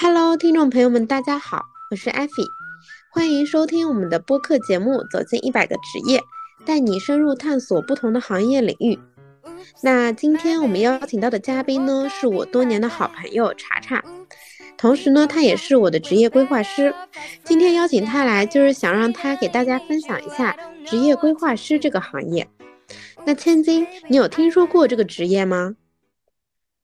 Hello，听众朋友们，大家好，我是艾菲，欢迎收听我们的播客节目《走进一百个职业》，带你深入探索不同的行业领域。那今天我们邀请到的嘉宾呢，是我多年的好朋友查查，同时呢，他也是我的职业规划师。今天邀请他来，就是想让他给大家分享一下职业规划师这个行业。那千金，你有听说过这个职业吗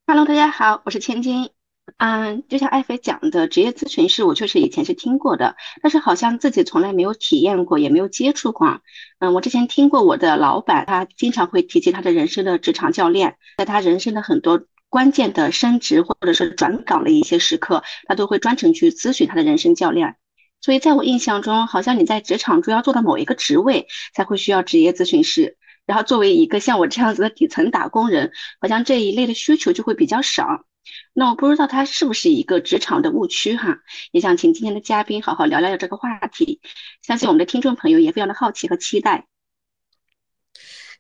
？Hello，大家好，我是千金。嗯，就像艾菲讲的，职业咨询师，我确实以前是听过的，但是好像自己从来没有体验过，也没有接触过。嗯，我之前听过我的老板，他经常会提及他的人生的职场教练，在他人生的很多关键的升职或者是转岗的一些时刻，他都会专程去咨询他的人生教练。所以在我印象中，好像你在职场中要做到某一个职位，才会需要职业咨询师。然后作为一个像我这样子的底层打工人，好像这一类的需求就会比较少。那我不知道它是不是一个职场的误区哈，也想请今天的嘉宾好好聊聊这个话题，相信我们的听众朋友也非常的好奇和期待。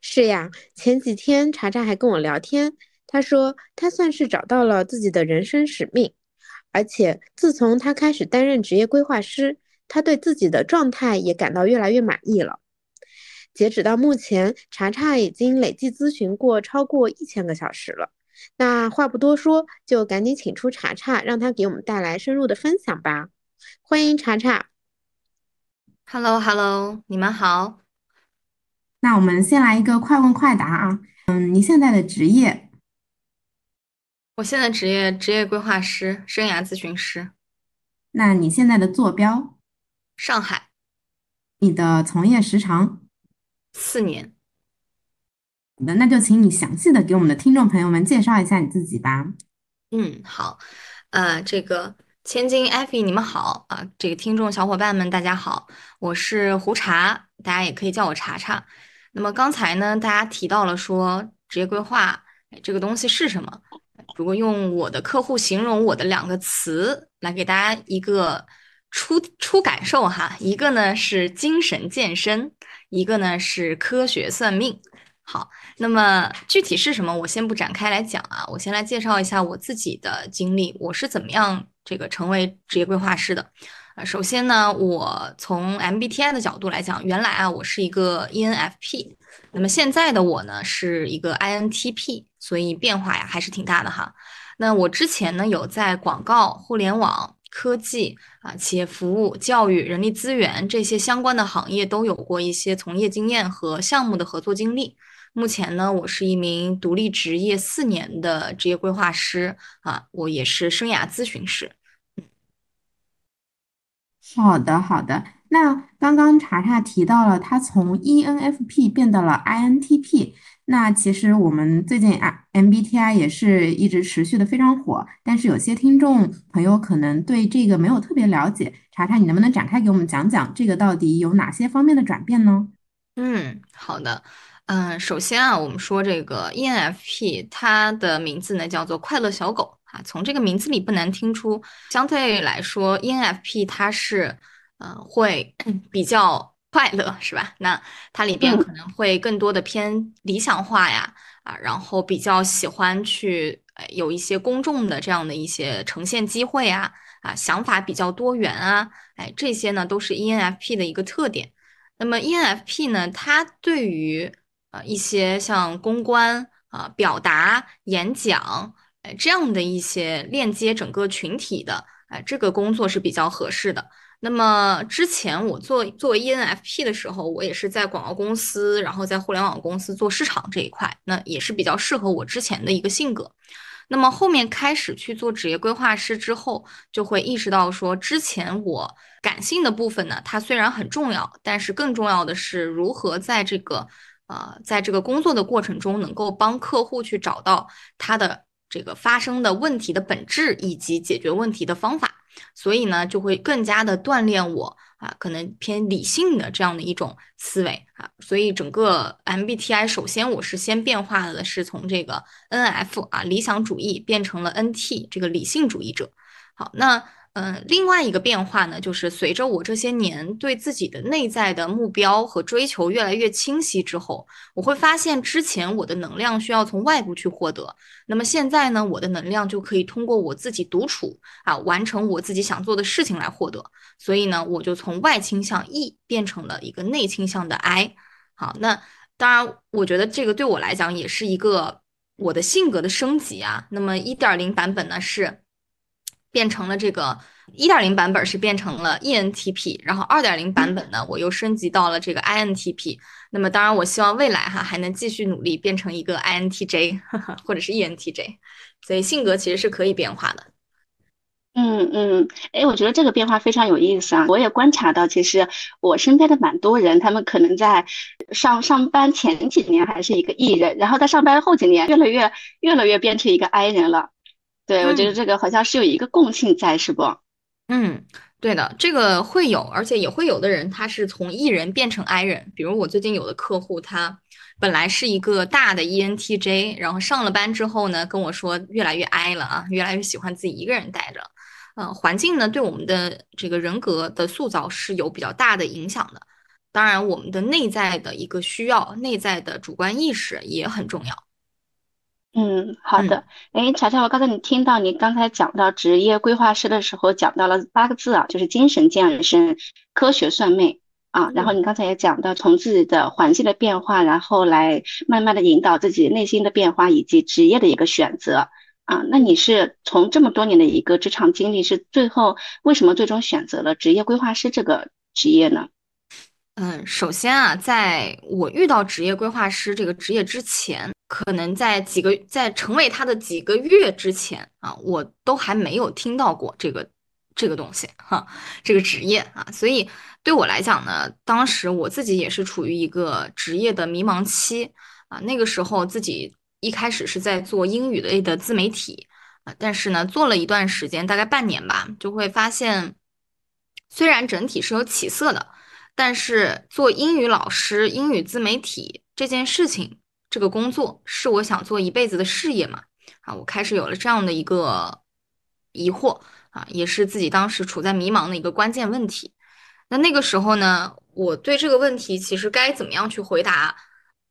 是呀，前几天查查还跟我聊天，他说他算是找到了自己的人生使命，而且自从他开始担任职业规划师，他对自己的状态也感到越来越满意了。截止到目前，查查已经累计咨询过超过一千个小时了。那话不多说，就赶紧请出查查，让他给我们带来深入的分享吧。欢迎查查。Hello，Hello，你们好。那我们先来一个快问快答啊。嗯，你现在的职业？我现在职业职业规划师，生涯咨询师。那你现在的坐标？上海。你的从业时长？四年。好的，那就请你详细的给我们的听众朋友们介绍一下你自己吧。嗯，好，呃，这个千金艾菲，你们好啊，这个听众小伙伴们大家好，我是胡茶，大家也可以叫我茶茶。那么刚才呢，大家提到了说职业规划这个东西是什么？如果用我的客户形容我的两个词来给大家一个初初感受哈，一个呢是精神健身，一个呢是科学算命。好，那么具体是什么，我先不展开来讲啊，我先来介绍一下我自己的经历，我是怎么样这个成为职业规划师的啊。首先呢，我从 MBTI 的角度来讲，原来啊我是一个 ENFP，那么现在的我呢是一个 INTP，所以变化呀还是挺大的哈。那我之前呢有在广告、互联网、科技啊、企业服务、教育、人力资源这些相关的行业都有过一些从业经验和项目的合作经历。目前呢，我是一名独立职业四年的职业规划师啊，我也是生涯咨询师。好的，好的。那刚刚查查提到了他从 ENFP 变到了 INTP，那其实我们最近啊 MBTI 也是一直持续的非常火，但是有些听众朋友可能对这个没有特别了解，查查你能不能展开给我们讲讲这个到底有哪些方面的转变呢？嗯，好的。嗯，首先啊，我们说这个 ENFP，它的名字呢叫做快乐小狗啊。从这个名字里不难听出，相对来说，ENFP 它是嗯会比较快乐，是吧？那它里边可能会更多的偏理想化呀啊，然后比较喜欢去有一些公众的这样的一些呈现机会啊啊，想法比较多元啊，哎，这些呢都是 ENFP 的一个特点。那么 ENFP 呢，它对于啊，一些像公关啊、表达、演讲，哎，这样的一些链接整个群体的，哎，这个工作是比较合适的。那么之前我做作为 ENFP 的时候，我也是在广告公司，然后在互联网公司做市场这一块，那也是比较适合我之前的一个性格。那么后面开始去做职业规划师之后，就会意识到说，之前我感性的部分呢，它虽然很重要，但是更重要的是如何在这个。啊，在这个工作的过程中，能够帮客户去找到他的这个发生的问题的本质以及解决问题的方法，所以呢，就会更加的锻炼我啊，可能偏理性的这样的一种思维啊。所以整个 MBTI，首先我是先变化的是从这个 NF 啊理想主义变成了 NT 这个理性主义者。好，那嗯，另外一个变化呢，就是随着我这些年对自己的内在的目标和追求越来越清晰之后，我会发现之前我的能量需要从外部去获得，那么现在呢，我的能量就可以通过我自己独处啊，完成我自己想做的事情来获得。所以呢，我就从外倾向 E 变成了一个内倾向的 I。好，那当然，我觉得这个对我来讲也是一个我的性格的升级啊。那么一点零版本呢是。变成了这个一点零版本是变成了 ENTP，然后二点零版本呢，我又升级到了这个 INTP。那么当然，我希望未来哈还能继续努力变成一个 INTJ 或者是 ENTJ。所以性格其实是可以变化的。嗯嗯，哎，我觉得这个变化非常有意思啊！我也观察到，其实我身边的蛮多人，他们可能在上上班前几年还是一个 E 人，然后在上班后几年越来越越来越变成一个 I 人了。对，我觉得这个好像是有一个共性在，是不？嗯，对的，这个会有，而且也会有的人，他是从 E 人变成 I 人。比如我最近有的客户，他本来是一个大的 ENTJ，然后上了班之后呢，跟我说越来越 I 了啊，越来越喜欢自己一个人待着。嗯，环境呢，对我们的这个人格的塑造是有比较大的影响的。当然，我们的内在的一个需要，内在的主观意识也很重要。嗯，好的。哎，乔乔，我刚才你听到你刚才讲到职业规划师的时候，讲到了八个字啊，就是精神健身、科学算命啊。然后你刚才也讲到从自己的环境的变化，然后来慢慢的引导自己内心的变化以及职业的一个选择啊。那你是从这么多年的一个职场经历，是最后为什么最终选择了职业规划师这个职业呢？嗯，首先啊，在我遇到职业规划师这个职业之前，可能在几个在成为他的几个月之前啊，我都还没有听到过这个这个东西哈，这个职业啊，所以对我来讲呢，当时我自己也是处于一个职业的迷茫期啊，那个时候自己一开始是在做英语类的自媒体啊，但是呢，做了一段时间，大概半年吧，就会发现，虽然整体是有起色的。但是做英语老师、英语自媒体这件事情，这个工作是我想做一辈子的事业嘛？啊，我开始有了这样的一个疑惑啊，也是自己当时处在迷茫的一个关键问题。那那个时候呢，我对这个问题其实该怎么样去回答，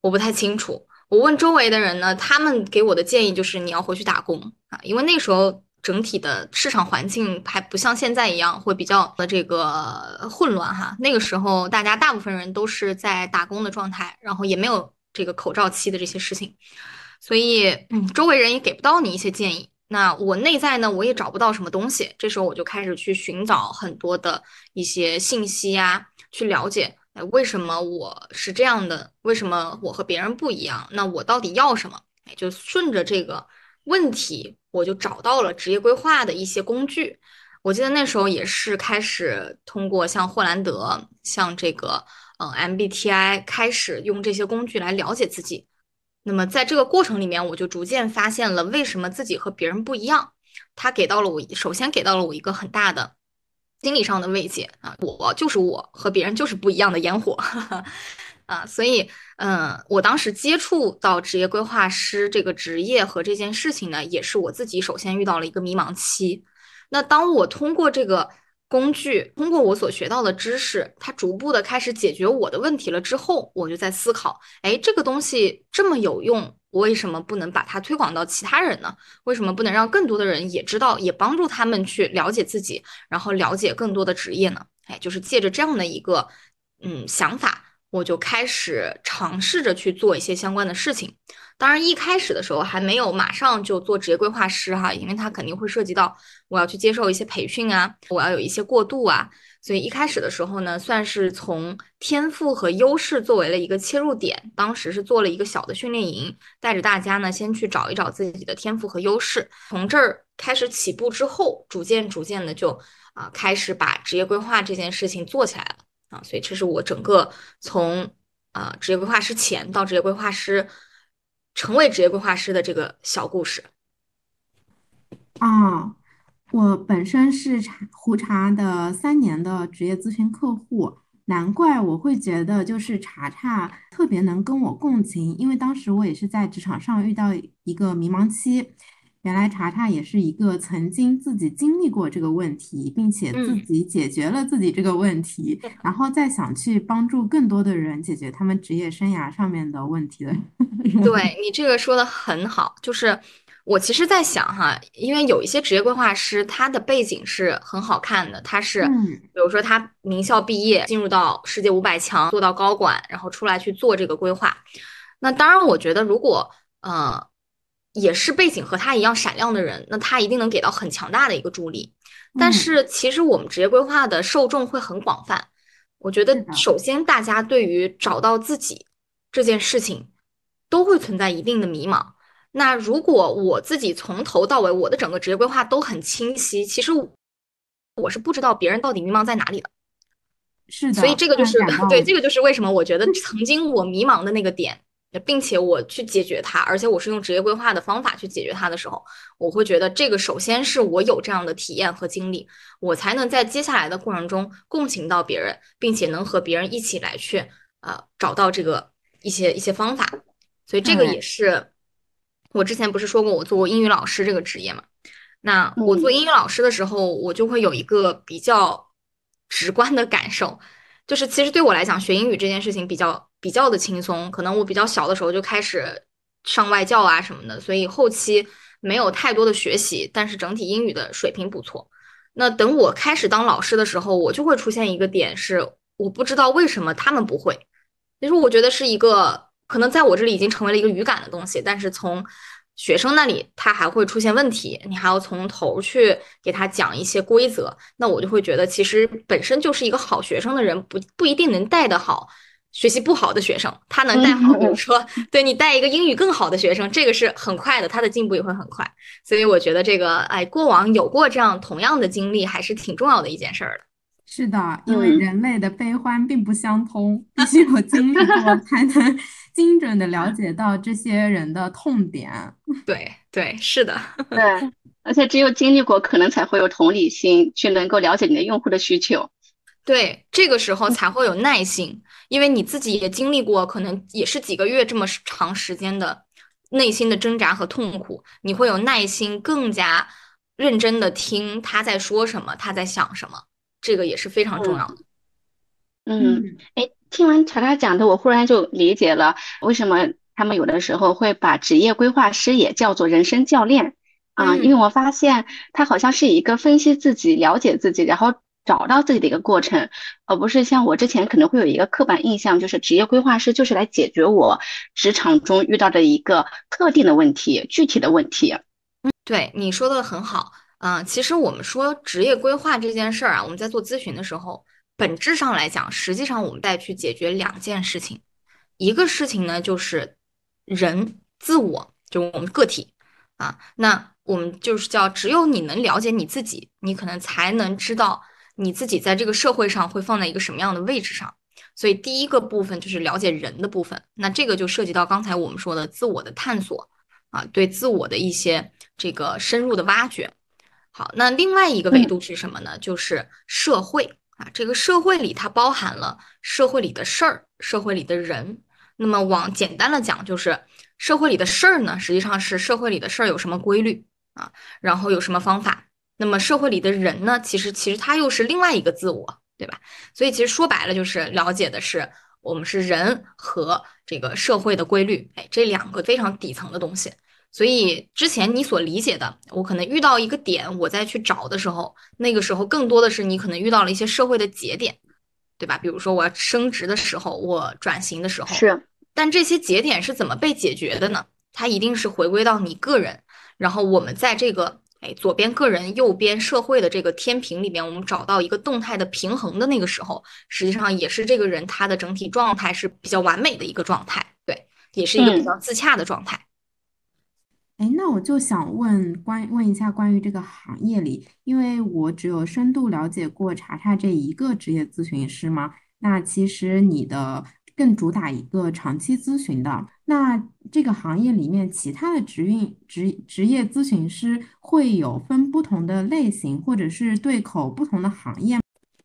我不太清楚。我问周围的人呢，他们给我的建议就是你要回去打工啊，因为那时候。整体的市场环境还不像现在一样会比较的这个混乱哈。那个时候大家大部分人都是在打工的状态，然后也没有这个口罩期的这些事情，所以嗯，周围人也给不到你一些建议。那我内在呢，我也找不到什么东西。这时候我就开始去寻找很多的一些信息啊，去了解哎为什么我是这样的，为什么我和别人不一样？那我到底要什么？哎，就顺着这个问题。我就找到了职业规划的一些工具。我记得那时候也是开始通过像霍兰德、像这个嗯 MBTI 开始用这些工具来了解自己。那么在这个过程里面，我就逐渐发现了为什么自己和别人不一样。他给到了我，首先给到了我一个很大的心理上的慰藉啊，我就是我和别人就是不一样的烟火。啊，所以，嗯，我当时接触到职业规划师这个职业和这件事情呢，也是我自己首先遇到了一个迷茫期。那当我通过这个工具，通过我所学到的知识，它逐步的开始解决我的问题了之后，我就在思考，哎，这个东西这么有用，我为什么不能把它推广到其他人呢？为什么不能让更多的人也知道，也帮助他们去了解自己，然后了解更多的职业呢？哎，就是借着这样的一个，嗯，想法。我就开始尝试着去做一些相关的事情，当然一开始的时候还没有马上就做职业规划师哈，因为它肯定会涉及到我要去接受一些培训啊，我要有一些过渡啊，所以一开始的时候呢，算是从天赋和优势作为了一个切入点，当时是做了一个小的训练营，带着大家呢先去找一找自己的天赋和优势，从这儿开始起步之后，逐渐逐渐的就啊开始把职业规划这件事情做起来了。啊，所以这是我整个从啊职业规划师前到职业规划师成为职业规划师的这个小故事。啊，我本身是茶胡茶的三年的职业咨询客户，难怪我会觉得就是茶茶特别能跟我共情，因为当时我也是在职场上遇到一个迷茫期。原来查查也是一个曾经自己经历过这个问题，并且自嗯己解决了自己这个问题，然后再想去帮助更多的人解决他们职业生涯上面的问题的人。对你这个说的很好，就是我其实在想哈，因为有一些职业规划师，他的背景是很好看的，他是嗯比如说他名校毕业，进入到世界五百强，做到高管，然后出来去做这个规划。那当然，我觉得如果呃也是背景和他一样闪亮的人，那他一定能给到很强大的一个助力。但嗯是其实我们职业规划的受众会很广泛，我觉得首先大家对于找到自己这件事情都会存在一定的迷茫。那如果我自己从头到尾我的整个职业规划都很清晰，其实我是不知道别人到底迷茫在哪里的。是的，所以这个就是对，这个就是为什么我觉得曾经我迷茫的那个点，并且我去解决它，而且我是用职业规划的方法去解决它的时候，我会觉得这个首先是我有这样的体验和经历，我才能在接下来的过程中共情到别人，并且能和别人一起来去呃找到这个一些一些方法。所以这个也是我之前不是说过我做过英语老师这个职业嘛？那我做嗯英语老师的时候，我就会有一个比较直观的感受，就是其实对我来讲，学英语这件事情比较比较的轻松。可能我比较小的时候就开始上外教啊什么的，所以后期没有太多的学习，但是整体英语的水平不错。那等我开始当老师的时候，我就会出现一个点是，我不知道为什么他们不会。其实我觉得是一个可能在我这里已经成为了一个语感的东西，但是从学生那里他还会出现问题，你还要从头去给他讲一些规则，那我就会觉得其实本身就是一个好学生的人不不一定能带得好。学习不好的学生，他能带好，比如说，对你带一个英语更好的学生，这个是很快的，他的进步也会很快。所以我觉得这个，哎，过往有过这样同样的经历，还是挺重要的一件事儿的。是的，因为嗯人类的悲欢并不相通，必须有经历过才能 精准的了解到这些人的痛点。对对，是的，对，而且只有经历过，可能才会有同理心，去能够了解你的用户的需求。对，这个时候才会有耐心，因为你自己也经历过，可能也是几个月这么长时间的内心的挣扎和痛苦，你会有耐心，更加认真的听他在说什么，他在想什么，这个也是非常重要的。嗯，哎，听完查查讲的，我忽然就理解了为什么他们有的时候会把职业规划师也叫做人生教练。啊，嗯。因为我发现他好像是一个分析自己、了解自己，然后找到自己的一个过程，而不是像我之前可能会有一个刻板印象，就是职业规划师就是来解决我职场中遇到的一个特定的问题、具体的问题。对，你说的很好，嗯、其实我们说职业规划这件事儿啊，我们在做咨询的时候，本质上来讲，实际上我们在去解决两件事情，一个事情呢就是人自我，就我们个体。啊，那我们就是叫只有你能了解你自己，你可能才能知道你自己在这个社会上会放在一个什么样的位置上。所以第一个部分就是了解人的部分，那这个就涉及到刚才我们说的自我的探索啊，对自我的一些这个深入的挖掘。好，那另外一个维嗯度是什么呢？就是社会啊，这个社会里它包含了社会里的事儿，社会里的人。那么往简单的讲，就是社会里的事儿呢，实际上是社会里的事儿有什么规律啊，然后有什么方法。那么社会里的人呢，其实其实他又是另外一个自我，对吧？所以其实说白了就是了解的是我们是人和这个社会的规律，哎，这两个非常底层的东西。所以之前你所理解的，我可能遇到一个点，我再去找的时候，那个时候更多的是你可能遇到了一些社会的节点，对吧？比如说我要升职的时候，我转型的时候，是，但这些节点是怎么被解决的呢？它一定是回归到你个人，然后我们在这个哎左边个人、右边社会的这个天平里面，我们找到一个动态的平衡的那个时候，实际上也是这个人他的整体状态是比较完美的一个状态，对，也是一个比嗯较自洽的状态。哎，那我就想问关问一下关于这个行业里，因为我只有深度了解过查查这一个职业咨询师吗，那其实你的更主打一个长期咨询的，那这个行业里面其他的职运职职业咨询师会有分不同的类型，或者是对口不同的行业？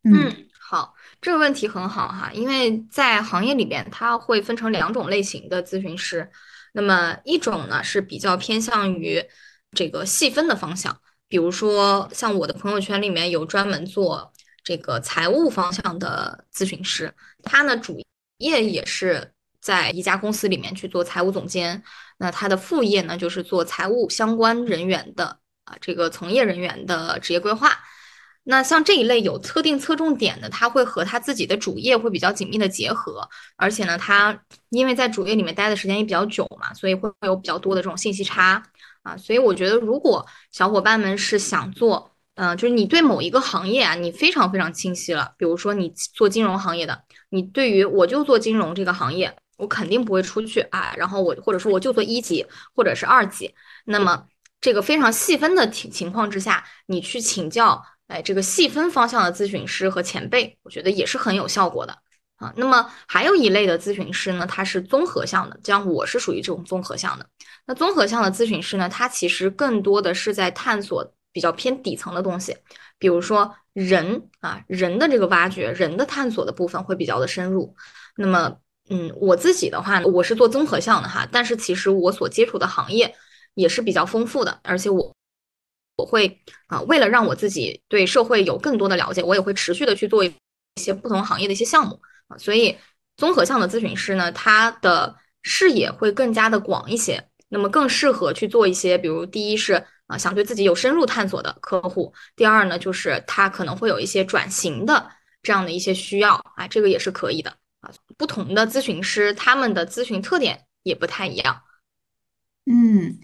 嗯，好，这个问题很好哈，因为在行业里边，它会分成两种类型的咨询师。那么一种呢是比较偏向于这个细分的方向，比如说像我的朋友圈里面有专门做这个财务方向的咨询师，他呢主业也是在一家公司里面去做财务总监，那他的副业呢就是做财务相关人员的啊这个从业人员的职业规划。那像这一类有特定侧重点的，他会和他自己的主业会比较紧密的结合，而且呢，他因为在主业里面待的时间也比较久嘛，所以会有比较多的这种信息差啊。所以我觉得，如果小伙伴们是想做，嗯，就是你对某一个行业啊，你非常非常清晰了，比如说你做金融行业的，你对于我就做金融这个行业，我肯定不会出去啊，然后我或者说我就做一级或者是二级，那么这个非常细分的情情况之下，你去请教。哎，这个细分方向的咨询师和前辈，我觉得也是很有效果的啊。那么还有一类的咨询师呢，他是综合项的，像我是属于这种综合项的。那综合项的咨询师呢，他其实更多的是在探索比较偏底层的东西，比如说人啊，人的这个挖掘，人的探索的部分会比较的深入。那么，嗯，我自己的话，我是做综合项的哈，但是其实我所接触的行业也是比较丰富的，而且我。我会啊，为了让我自己对社会有更多的了解，我也会持续的去做一些不同行业的一些项目啊。所以综合项的咨询师呢，他的视野会更加的广一些，那么更适合去做一些，比如第一是啊，想对自己有深入探索的客户；第二呢，就是他可能会有一些转型的这样的一些需要啊，这个也是可以的啊。不同的咨询师他们的咨询特点也不太一样，嗯。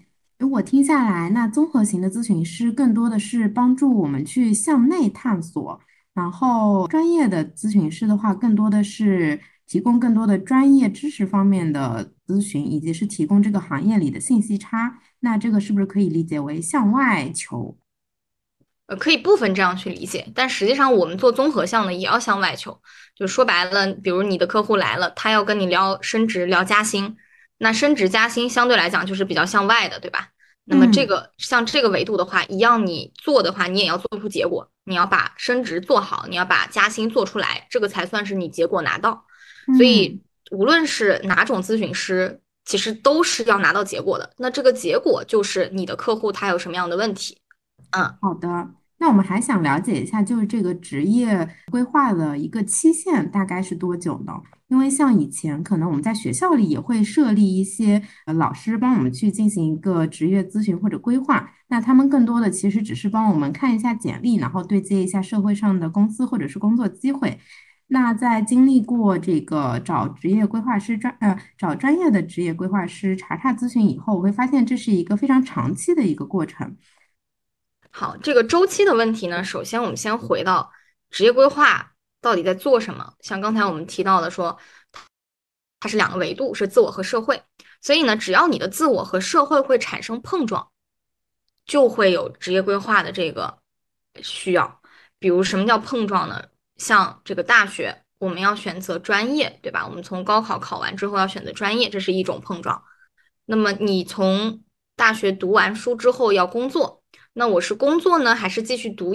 我听下来，那综合型的咨询师更多的是帮助我们去向内探索，然后专业的咨询师的话，更多的是提供更多的专业知识方面的咨询，以及是提供这个行业里的信息差。那这个是不是可以理解为向外求？呃，可以部分这样去理解，但实际上我们做综合项的也要向外求。就说白了，比如你的客户来了，他要跟你聊升职、聊加薪。那升职加薪相对来讲就是比较向外的，对吧？那么这个像这个维度的话，一样你做的话，你也要做出结果，你要把升职做好，你要把加薪做出来，这个才算是你结果拿到。所以无论是哪种咨询师，其实都是要拿到结果的。那这个结果就是你的客户他有什么样的问题？嗯，好的。那我们还想了解一下，就是这个职业规划的一个期限大概是多久呢？因为像以前可能我们在学校里也会设立一些呃老师帮我们去进行一个职业咨询或者规划，那他们更多的其实只是帮我们看一下简历，然后对接一下社会上的公司或者是工作机会。那在经历过这个找职业规划师专呃找专业的职业规划师查查咨询以后，我会发现这是一个非常长期的一个过程。好，这个周期的问题呢，首先我们先回到职业规划到底在做什么。像刚才我们提到的说，它是两个维度，是自我和社会。所以呢，只要你的自我和社会会产生碰撞，就会有职业规划的这个需要。比如什么叫碰撞呢？像这个大学，我们要选择专业，对吧？我们从高考考完之后要选择专业，这是一种碰撞。那么你从大学读完书之后要工作。那我是工作呢，还是继续读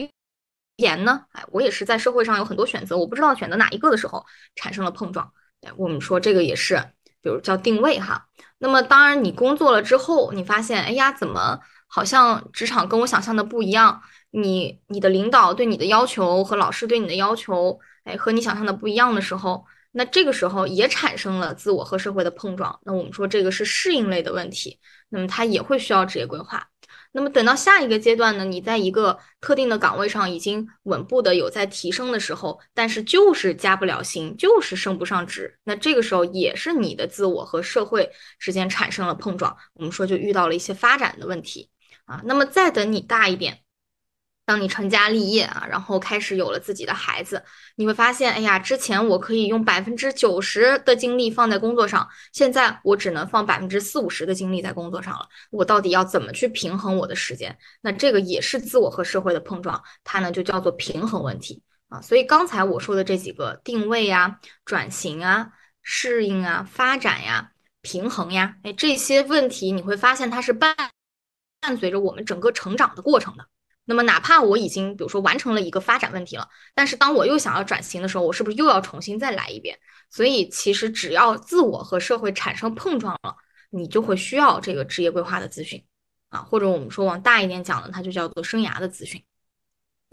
研呢？哎，我也是在社会上有很多选择，我不知道选择哪一个的时候产生了碰撞。哎，我们说这个也是，比如叫定位哈。那么当然，你工作了之后，你发现，哎呀，怎么好像职场跟我想象的不一样？你你的领导对你的要求和老师对你的要求，哎，和你想象的不一样的时候，那这个时候也产生了自我和社会的碰撞。那我们说这个是适应类的问题，那么它也会需要职业规划。那么等到下一个阶段呢？你在一个特定的岗位上已经稳步的有在提升的时候，但是就是加不了薪，就是升不上职，那这个时候也是你的自我和社会之间产生了碰撞，我们说就遇到了一些发展的问题啊。那么再等你大一点。当你成家立业啊，然后开始有了自己的孩子，你会发现，哎呀，之前我可以用百分之九十的精力放在工作上，现在我只能放百分之四五十的精力在工作上了。我到底要怎么去平衡我的时间？那这个也是自我和社会的碰撞，它呢就叫做平衡问题啊。所以刚才我说的这几个定位呀、转型啊、适应啊、发展呀、平衡呀，哎，这些问题你会发现它是伴伴随着我们整个成长的过程的。那么，哪怕我已经比如说完成了一个发展问题了，但是当我又想要转型的时候，我是不是又要重新再来一遍？所以，其实只要自我和社会产生碰撞了，你就会需要这个职业规划的咨询。啊，或者我们说往大一点讲呢，它就叫做生涯的咨询。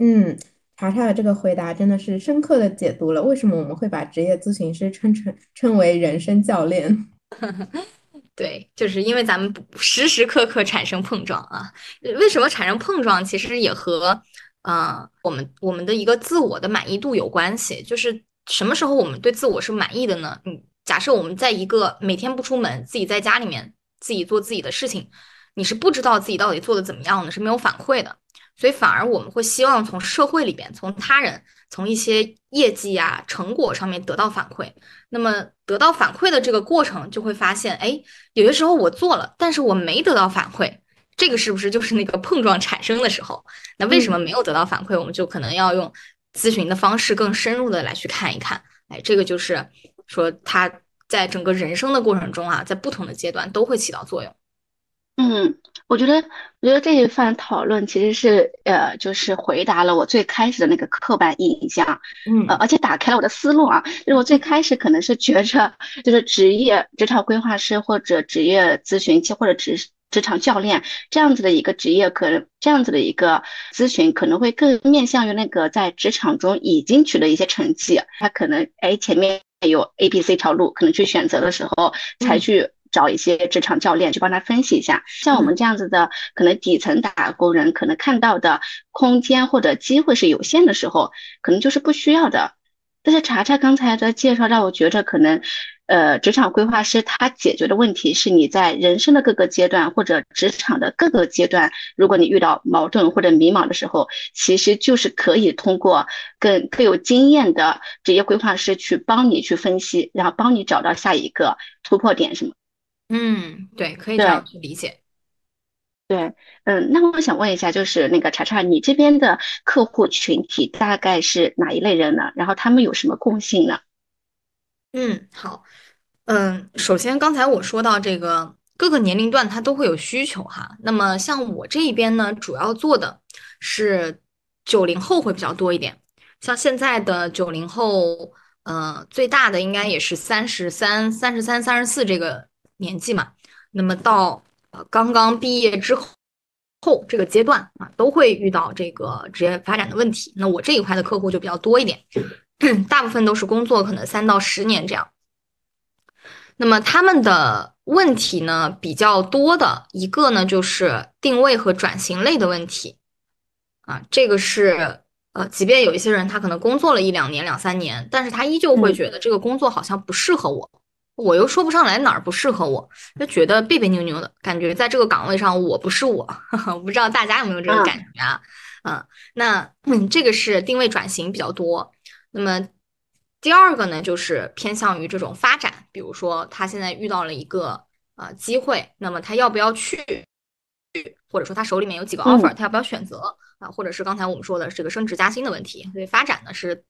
嗯，查查的这个回答真的是深刻的解读了为什么我们会把职业咨询师称成称为人生教练。对，就是因为咱们时时刻刻产生碰撞啊。为什么产生碰撞？其实也和呃我们我们的一个自我的满意度有关系。就是什么时候我们对自我是满意的呢？嗯，假设我们在一个每天不出门，自己在家里面自己做自己的事情，你是不知道自己到底做的怎么样的，是没有反馈的。所以反而我们会希望从社会里边，从他人，从一些业绩呀、成果上面得到反馈。那么得到反馈的这个过程，就会发现，哎，有些时候我做了，但是我没得到反馈，这个是不是就是那个碰撞产生的时候？那为什么没有得到反馈？我们就可能要用咨询的方式更深入的来去看一看。哎，这个就是说他在整个人生的过程中啊，在不同的阶段都会起到作用。嗯。我觉得，我觉得这一番讨论其实是，呃，就是回答了我最开始的那个刻板印象，嗯，呃，而且打开了我的思路啊。就是我最开始可能是觉着，就是职业职场规划师或者职业咨询师或者职职场教练这样子的一个职业，可能这样子的一个咨询可能会更面向于那个在职场中已经取得一些成绩，他可能哎前面有 A、B、C 条路，可能去选择的时候才去。找一些职场教练去帮他分析一下，像我们这样子的，可能底层打工人可能看到的空间或者机会是有限的时候，可能就是不需要的。但是查查刚才的介绍让我觉着，可能，呃，职场规划师他解决的问题是你在人生的各个阶段或者职场的各个阶段，如果你遇到矛盾或者迷茫的时候，其实就是可以通过更更有经验的职业规划师去帮你去分析，然后帮你找到下一个突破点，什么。嗯，对，可以这样去理解。对，嗯，那我想问一下，就是那个查查，你这边的客户群体大概是哪一类人呢？然后他们有什么共性呢？嗯，好，嗯，首先刚才我说到这个各个年龄段他都会有需求哈。那么像我这一边呢，主要做的是九零后会比较多一点。像现在的九零后，呃，最大的应该也是三十三、三十三、三十四这个。年纪嘛，那么到呃刚刚毕业之后后这个阶段啊，都会遇到这个职业发展的问题。那我这一块的客户就比较多一点，大部分都是工作可能三到十年这样。那么他们的问题呢，比较多的一个呢，就是定位和转型类的问题啊，这个是呃，即便有一些人他可能工作了一两年、两三年，但是他依旧会觉得这个工作好像不适合我。我又说不上来哪儿不适合我，就觉得别别扭扭的感觉，在这个岗位上我不是我，我不知道大家有没有这个感觉啊？嗯，那嗯，这个是定位转型比较多。那么第二个呢，就是偏向于这种发展，比如说他现在遇到了一个呃机会，那么他要不要去？或者说他手里面有几个 offer，他要不要选择啊？或者是刚才我们说的这个升职加薪的问题，所以发展呢是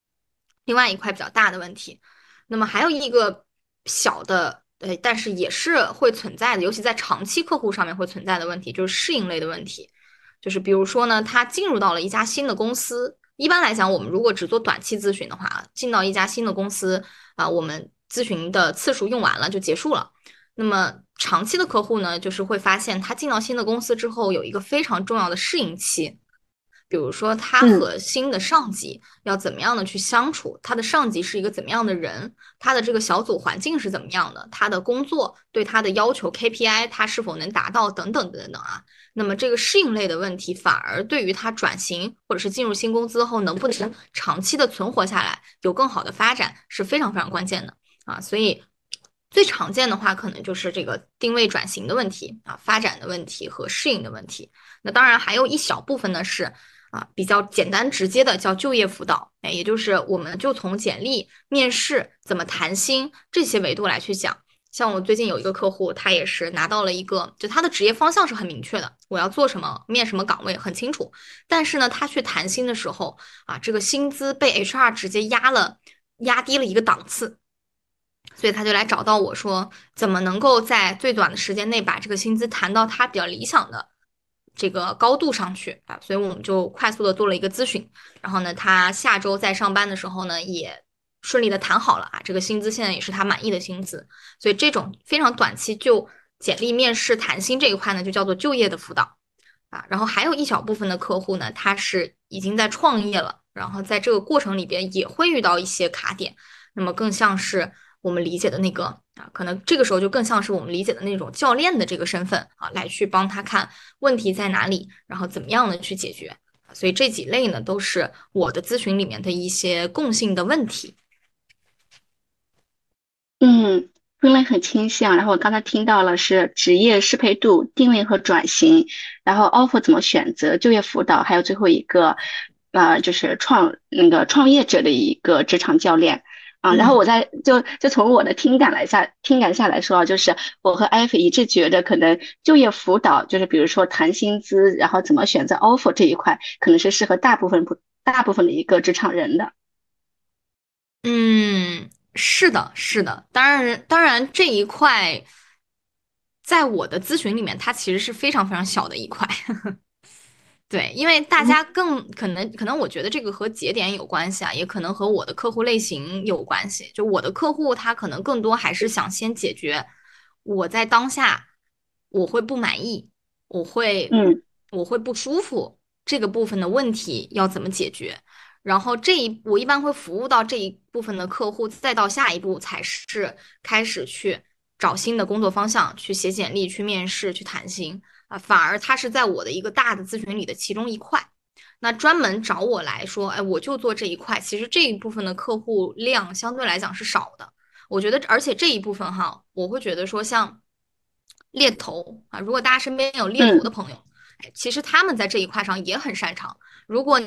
另外一块比较大的问题。那么还有一个。小的，对，但是也是会存在的，尤其在长期客户上面会存在的问题，就是适应类的问题。就是比如说呢，他进入到了一家新的公司，一般来讲，我们如果只做短期咨询的话，进到一家新的公司啊，我们咨询的次数用完了就结束了。那么长期的客户呢，就是会发现他进到新的公司之后，有一个非常重要的适应期。比如说，他和新的上级要怎么样的去相处？他的上级是一个怎么样的人？他的这个小组环境是怎么样的？他的工作对他的要求 KPI 他是否能达到？等等等等啊。那么这个适应类的问题，反而对于他转型或者是进入新公司后能不能长期的存活下来，有更好的发展是非常非常关键的啊。所以最常见的话，可能就是这个定位转型的问题啊，发展的问题和适应的问题。那当然还有一小部分呢是。啊，比较简单直接的叫就业辅导，哎，也就是我们就从简历、面试、怎么谈薪这些维度来去讲。像我最近有一个客户，他也是拿到了一个，就他的职业方向是很明确的，我要做什么，面什么岗位很清楚。但是呢，他去谈薪的时候，啊，这个薪资被 HR 直接压了，压低了一个档次，所以他就来找到我说，怎么能够在最短的时间内把这个薪资谈到他比较理想的。这个高度上去啊，所以我们就快速的做了一个咨询，然后呢，他下周在上班的时候呢，也顺利的谈好了啊，这个薪资现在也是他满意的薪资，所以这种非常短期就简历面试谈薪这一块呢，就叫做就业的辅导。啊，然后还有一小部分的客户呢，他是已经在创业了，然后在这个过程里边也会遇到一些卡点，那么更像是我们理解的那个啊，可能这个时候就更像是我们理解的那种教练的这个身份啊，来去帮他看问题在哪里，然后怎么样的去解决。所以这几类呢，都是我的咨询里面的一些共性的问题。嗯。分类很清晰啊，然后我刚才听到了是职业适配度、定位和转型，然后 offer 怎么选择、就业辅导，还有最后一个，呃，就是创那个创业者的一个职场教练啊。然后我在就就从我的听感来下听感下来说啊，就是我和艾菲一致觉得，可能就业辅导就是比如说谈薪资，然后怎么选择 offer 这一块，可能是适合大部分不大部分的一个职场人的。嗯。是的，是的，当然，当然这一块，在我的咨询里面，它其实是非常非常小的一块。对，因为大家更可能，可能我觉得这个和节点有关系啊，也可能和我的客户类型有关系。就我的客户，他可能更多还是想先解决我在当下我会不满意，我会，嗯，我会不舒服这个部分的问题要怎么解决。然后这一我一般会服务到这一部分的客户，再到下一步才是开始去找新的工作方向，去写简历、去面试、去谈薪啊。反而他是在我的一个大的咨询里的其中一块。那专门找我来说，哎，我就做这一块。其实这一部分的客户量相对来讲是少的。我觉得，而且这一部分哈，我会觉得说像猎头啊，如果大家身边有猎头的朋友，哎，其实他们在这一块上也很擅长。如果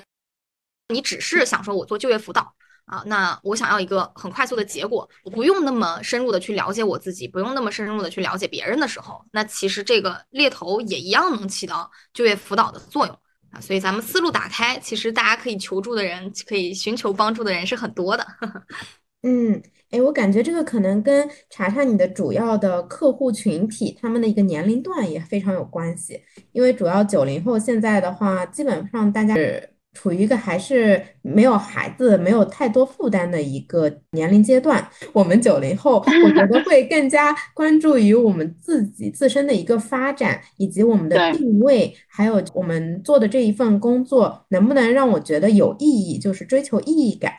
你只是想说，我做就业辅导啊，那我想要一个很快速的结果，我不用那么深入的去了解我自己，不用那么深入的去了解别人的时候，那其实这个猎头也一样能起到就业辅导的作用啊。所以咱们思路打开，其实大家可以求助的人，可以寻求帮助的人是很多的。嗯，哎，我感觉这个可能跟查查你的主要的客户群体他们的一个年龄段也非常有关系，因为主要九零后现在的话，基本上大家是。处于一个还是没有孩子、没有太多负担的一个年龄阶段，我们九零后，我觉得 会更加关注于我们自己自身的一个发展，以及我们的定位，还有我们做的这一份工作能不能让我觉得有意义，就是追求意义感。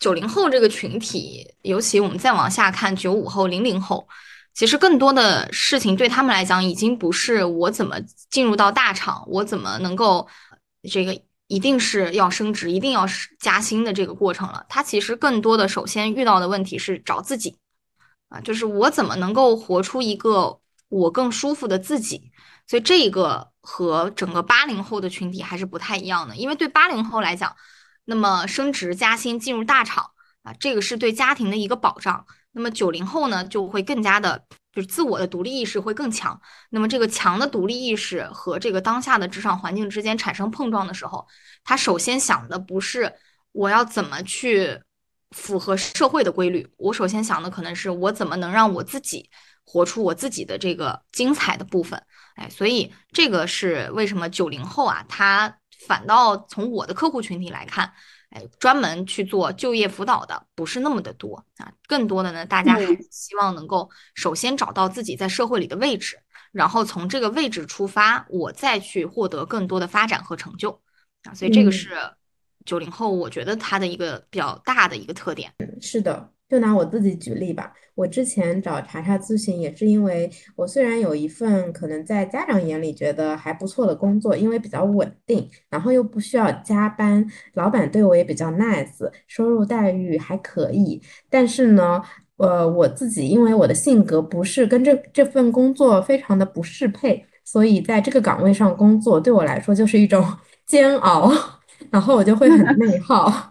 九零后这个群体，尤其我们再往下看，九五后、零零后，其实更多的事情对他们来讲，已经不是我怎么进入到大厂，我怎么能够。这个一定是要升职，一定要是加薪的这个过程了。他其实更多的，首先遇到的问题是找自己啊，就是我怎么能够活出一个我更舒服的自己。所以这个和整个八零后的群体还是不太一样的，因为对八零后来讲，那么升职加薪进入大厂啊，这个是对家庭的一个保障。那么九零后呢，就会更加的。就是自我的独立意识会更强，那么这个强的独立意识和这个当下的职场环境之间产生碰撞的时候，他首先想的不是我要怎么去符合社会的规律，我首先想的可能是我怎么能让我自己活出我自己的这个精彩的部分。哎，所以这个是为什么九零后啊，他反倒从我的客户群体来看。哎，专门去做就业辅导的不是那么的多啊，更多的呢，大家还是希望能够首先找到自己在社会里的位置，然后从这个位置出发，我再去获得更多的发展和成就啊，所以这个是九零后，我觉得他的一个比较大的一个特点。是的。就拿我自己举例吧，我之前找查查咨询也是因为我虽然有一份可能在家长眼里觉得还不错的工作，因为比较稳定，然后又不需要加班，老板对我也比较 nice，收入待遇还可以。但是呢，呃，我自己因为我的性格不是跟这这份工作非常的不适配，所以在这个岗位上工作对我来说就是一种 煎熬，然后我就会很内耗。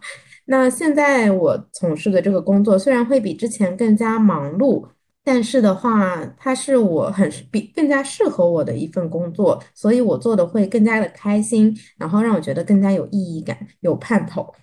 那现在我从事的这个工作虽然会比之前更加忙碌，但是的话，它是我很比更加适合我的一份工作，所以我做的会更加的开心，然后让我觉得更加有意义感、有盼头。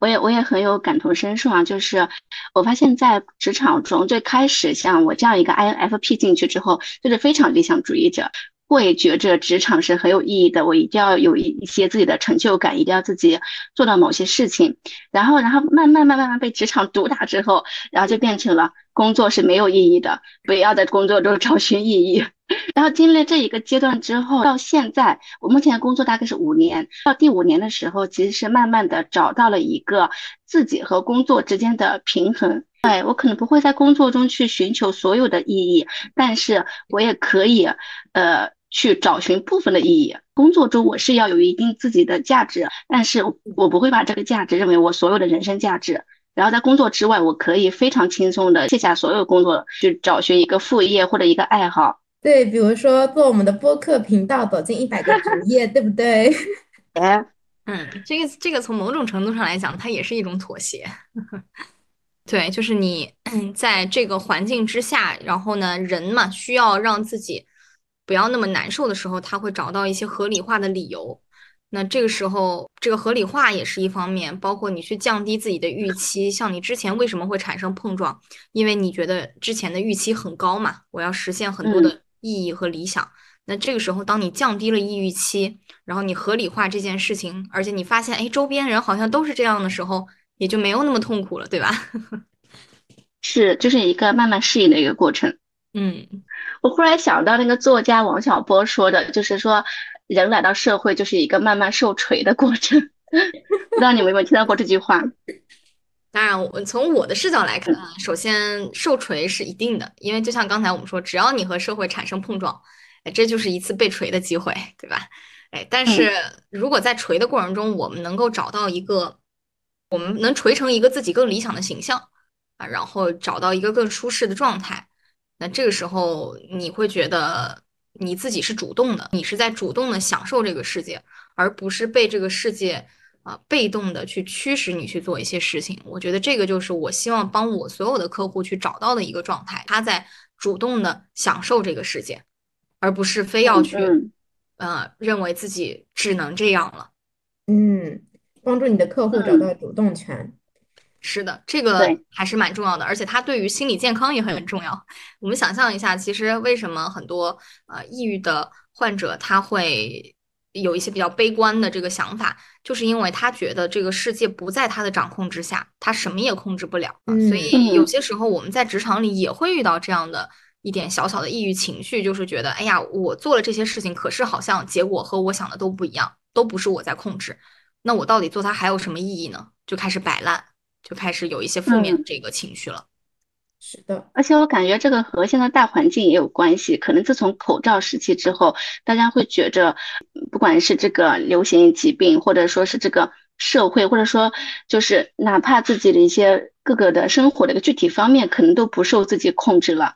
我也我也很有感同身受啊，就是我发现，在职场中最开始像我这样一个 INFP 进去之后，就是非常理想主义者。会觉着职场是很有意义的，我一定要有一一些自己的成就感，一定要自己做到某些事情。然后，然后慢慢慢慢被职场毒打之后，然后就变成了工作是没有意义的，不要在工作中找寻意义。然后经历了这一个阶段之后，到现在我目前工作大概是五年，到第五年的时候，其实是慢慢的找到了一个自己和工作之间的平衡。对我可能不会在工作中去寻求所有的意义，但是我也可以，呃，去找寻部分的意义。工作中我是要有一定自己的价值，但是我不会把这个价值认为我所有的人生价值。然后在工作之外，我可以非常轻松的卸下所有工作，去找寻一个副业或者一个爱好。对，比如说做我们的播客频道，走进一百个职业，对不对？哎，嗯，这个这个从某种程度上来讲，它也是一种妥协。对，就是你 在这个环境之下，然后呢，人嘛需要让自己不要那么难受的时候，他会找到一些合理化的理由。那这个时候，这个合理化也是一方面，包括你去降低自己的预期。像你之前为什么会产生碰撞？因为你觉得之前的预期很高嘛，我要实现很多的意义和理想。那这个时候，当你降低了预期，然后你合理化这件事情，而且你发现，哎，周边人好像都是这样的时候。也就没有那么痛苦了，对吧？是，就是一个慢慢适应的一个过程。嗯，我忽然想到那个作家王小波说的，就是说人来到社会就是一个慢慢受锤的过程。不知道你们有没有听到过这句话？当然，我从我的视角来看，首先受锤是一定的，因为就像刚才我们说，只要你和社会产生碰撞，哎，这就是一次被锤的机会，对吧？哎，但是如果在锤的过程中，我们能够找到一个。我们能锤成一个自己更理想的形象啊，然后找到一个更舒适的状态。那这个时候你会觉得你自己是主动的，你是在主动的享受这个世界，而不是被这个世界啊被动的去驱使你去做一些事情。我觉得这个就是我希望帮我所有的客户去找到的一个状态，他在主动的享受这个世界，而不是非要去呃认为自己只能这样了。嗯。帮助你的客户找到主动权，是的，这个还是蛮重要的，而且它对于心理健康也很重要。我们想象一下，其实为什么很多呃抑郁的患者他会有一些比较悲观的这个想法，就是因为他觉得这个世界不在他的掌控之下，他什么也控制不了。所以有些时候我们在职场里也会遇到这样的一点小小的抑郁情绪，就是觉得哎呀，我做了这些事情，可是好像结果和我想的都不一样，都不是我在控制。那我到底做它还有什么意义呢？就开始摆烂，就开始有一些负面的这个情绪了。是的，而且我感觉这个和现在大环境也有关系。可能自从口罩时期之后，大家会觉着，不管是这个流行疾病，或者说是这个社会，或者说就是哪怕自己的一些各个的生活的一个具体方面，可能都不受自己控制了。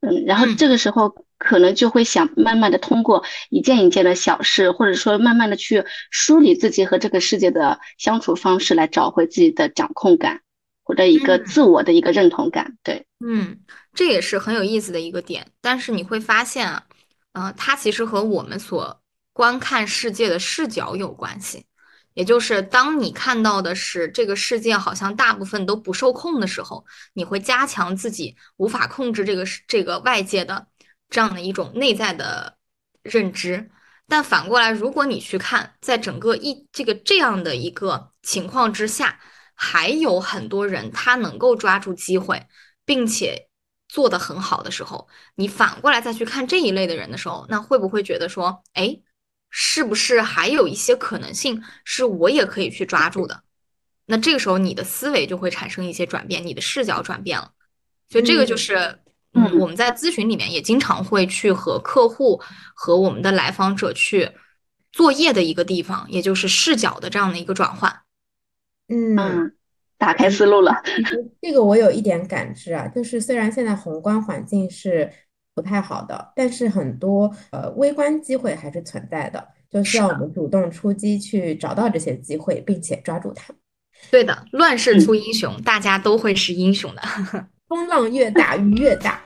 嗯，然后这个时候。可能就会想慢慢的通过一件一件的小事，或者说慢慢的去梳理自己和这个世界的相处方式，来找回自己的掌控感，或者一个自我的一个认同感。对，嗯，这也是很有意思的一个点。但是你会发现啊，呃，它其实和我们所观看世界的视角有关系。也就是当你看到的是这个世界好像大部分都不受控的时候，你会加强自己无法控制这个这个外界的。这样的一种内在的认知，但反过来，如果你去看，在整个一这个这样的一个情况之下，还有很多人他能够抓住机会，并且做得很好的时候，你反过来再去看这一类的人的时候，那会不会觉得说，哎，是不是还有一些可能性是我也可以去抓住的？那这个时候你的思维就会产生一些转变，你的视角转变了，所以这个就是。嗯，我们在咨询里面也经常会去和客户和我们的来访者去作业的一个地方，也就是视角的这样的一个转换。嗯，打开思路了。这个我有一点感知啊，就是虽然现在宏观环境是不太好的，但是很多呃微观机会还是存在的，就需要我们主动出击去找到这些机会，并且抓住它。对的，乱世出英雄，大家都会是英雄的。风浪越大，雨越大。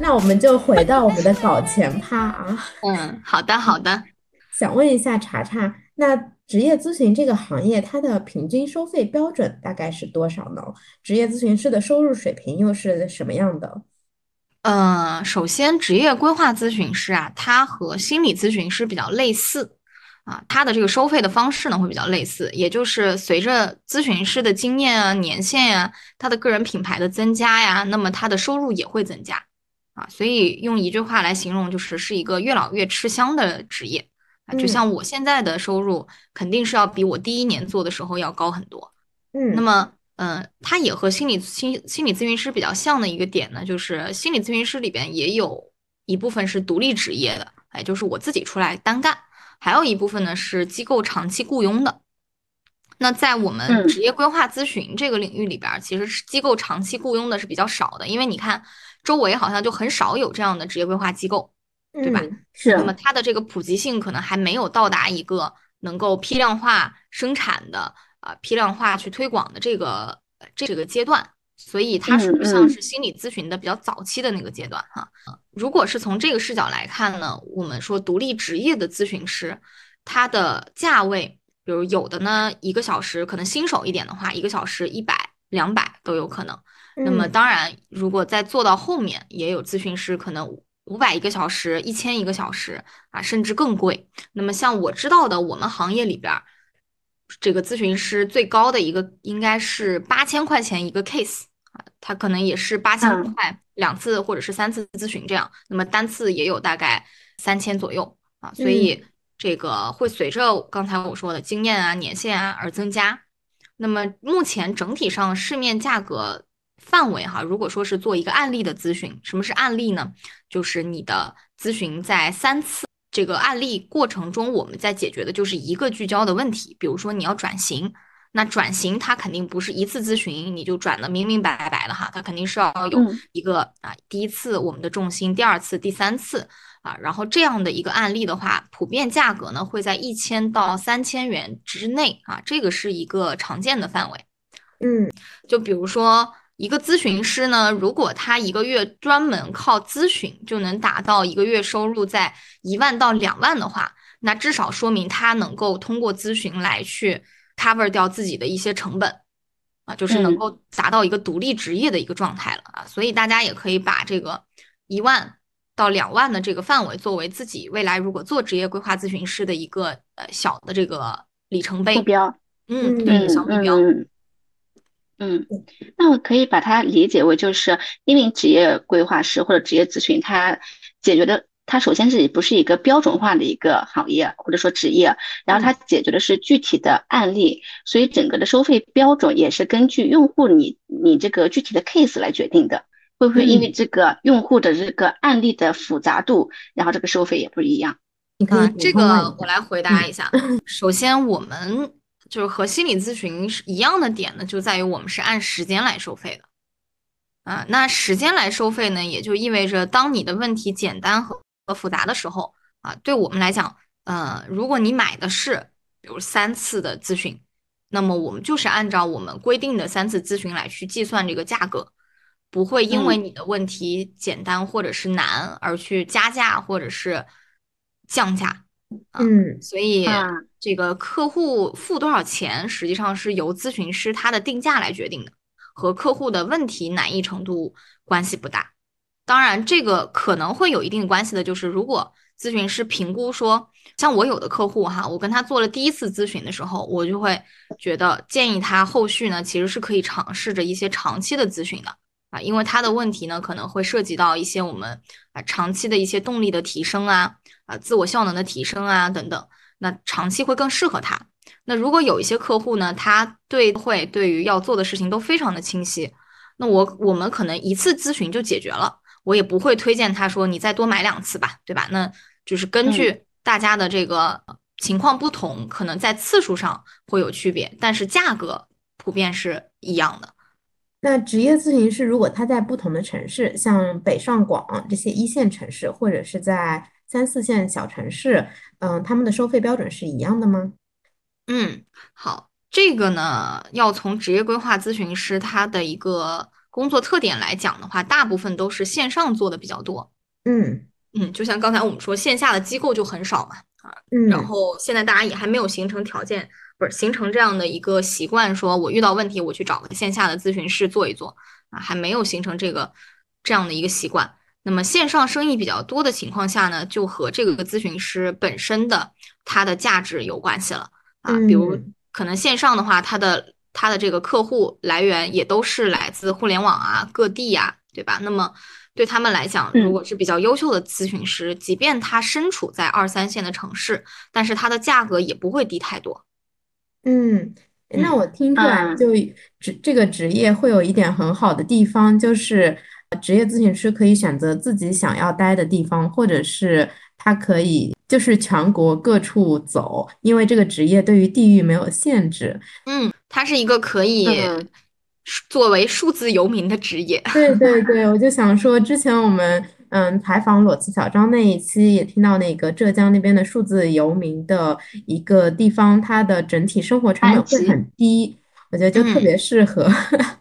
那我们就回到我们的搞钱趴啊。嗯，好的好的。想问一下查查，那职业咨询这个行业，它的平均收费标准大概是多少呢？职业咨询师的收入水平又是什么样的？嗯，首先，职业规划咨询师啊，它和心理咨询师比较类似啊，它的这个收费的方式呢会比较类似，也就是随着咨询师的经验啊、年限呀、他的个人品牌的增加呀，那么他的收入也会增加啊。所以用一句话来形容，就是是一个越老越吃香的职业。就像我现在的收入肯定是要比我第一年做的时候要高很多，嗯，那么，嗯，它也和心理心心理咨询师比较像的一个点呢，就是心理咨询师里边也有一部分是独立职业的，哎，就是我自己出来单干，还有一部分呢是机构长期雇佣的。那在我们职业规划咨询这个领域里边，其实是机构长期雇佣的是比较少的，因为你看周围好像就很少有这样的职业规划机构。对吧？是。那么它的这个普及性可能还没有到达一个能够批量化生产的啊，批量化去推广的这个这个阶段，所以它属于像是心理咨询的比较早期的那个阶段哈。如果是从这个视角来看呢，我们说独立职业的咨询师，它的价位，比如有的呢一个小时可能新手一点的话，一个小时一百、两百都有可能。那么当然，如果再做到后面，也有咨询师可能。五百一个小时，一千一个小时啊，甚至更贵。那么像我知道的，我们行业里边这个咨询师最高的一个应该是八千块钱一个 case 啊，他可能也是八千块两次或者是三次咨询这样。那么单次也有大概三千左右啊，所以这个会随着刚才我说的经验啊、年限啊而增加。那么目前整体上市面价格。范围哈，如果说是做一个案例的咨询，什么是案例呢？就是你的咨询在三次这个案例过程中，我们在解决的就是一个聚焦的问题。比如说你要转型，那转型它肯定不是一次咨询你就转的明明白白的哈，它肯定是要有一个啊，第一次我们的重心，第二次、第三次啊，然后这样的一个案例的话，普遍价格呢会在一千到三千元之内啊，这个是一个常见的范围。嗯，就比如说。一个咨询师呢，如果他一个月专门靠咨询就能达到一个月收入在一万到两万的话，那至少说明他能够通过咨询来去 cover 掉自己的一些成本，啊，就是能够达到一个独立职业的一个状态了啊。所以大家也可以把这个一万到两万的这个范围作为自己未来如果做职业规划咨询师的一个呃小的这个里程碑目标，嗯，对，小目标。嗯，那我可以把它理解为，就是因为职业规划师或者职业咨询，它解决的，它首先是不是一个标准化的一个行业或者说职业，然后它解决的是具体的案例，所以整个的收费标准也是根据用户你你这个具体的 case 来决定的，会不会因为这个用户的这个案例的复杂度，然后这个收费也不一样？啊，这个我来回答一下。首先我们。就是和心理咨询是一样的点呢，就在于我们是按时间来收费的，啊，那时间来收费呢，也就意味着当你的问题简单和和复杂的时候，啊，对我们来讲，呃，如果你买的是比如三次的咨询，那么我们就是按照我们规定的三次咨询来去计算这个价格，不会因为你的问题简单或者是难而去加价或者是降价。嗯，所以这个客户付多少钱，实际上是由咨询师他的定价来决定的，和客户的问题难易程度关系不大。当然，这个可能会有一定关系的，就是如果咨询师评估说，像我有的客户哈，我跟他做了第一次咨询的时候，我就会觉得建议他后续呢，其实是可以尝试着一些长期的咨询的啊，因为他的问题呢，可能会涉及到一些我们啊长期的一些动力的提升啊。啊，自我效能的提升啊，等等，那长期会更适合他。那如果有一些客户呢，他对会对于要做的事情都非常的清晰，那我我们可能一次咨询就解决了，我也不会推荐他说你再多买两次吧，对吧？那就是根据大家的这个情况不同，可能在次数上会有区别，但是价格普遍是一样的。那职业咨询师如果他在不同的城市，像北上广这些一线城市，或者是在三四线小城市，嗯，他们的收费标准是一样的吗？嗯，好，这个呢，要从职业规划咨询师他的一个工作特点来讲的话，大部分都是线上做的比较多。嗯嗯，就像刚才我们说，线下的机构就很少嘛。啊。嗯，然后现在大家也还没有形成条件，不是形成这样的一个习惯，说我遇到问题我去找个线下的咨询师做一做啊，还没有形成这个这样的一个习惯。那么线上生意比较多的情况下呢，就和这个咨询师本身的它的价值有关系了啊。比如可能线上的话，它的它的这个客户来源也都是来自互联网啊、各地呀，对吧？那么对他们来讲，如果是比较优秀的咨询师，即便他身处在二三线的城市，但是他的价格也不会低太多。嗯，那我听出来，就职这个职业会有一点很好的地方，就是职业咨询师可以选择自己想要待的地方，或者是他可以就是全国各处走，因为这个职业对于地域没有限制。嗯，它是一个可以作为数字游民的职业。对对对，我就想说，之前我们。嗯，采访裸辞小张那一期也听到那个浙江那边的数字游民的一个地方，它的整体生活成本会很低，我觉得就特别适合。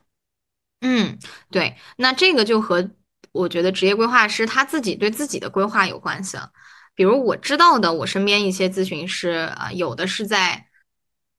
嗯，对，那这个就和我觉得职业规划师他自己对自己的规划有关系了。比如我知道的，我身边一些咨询师啊，有的是在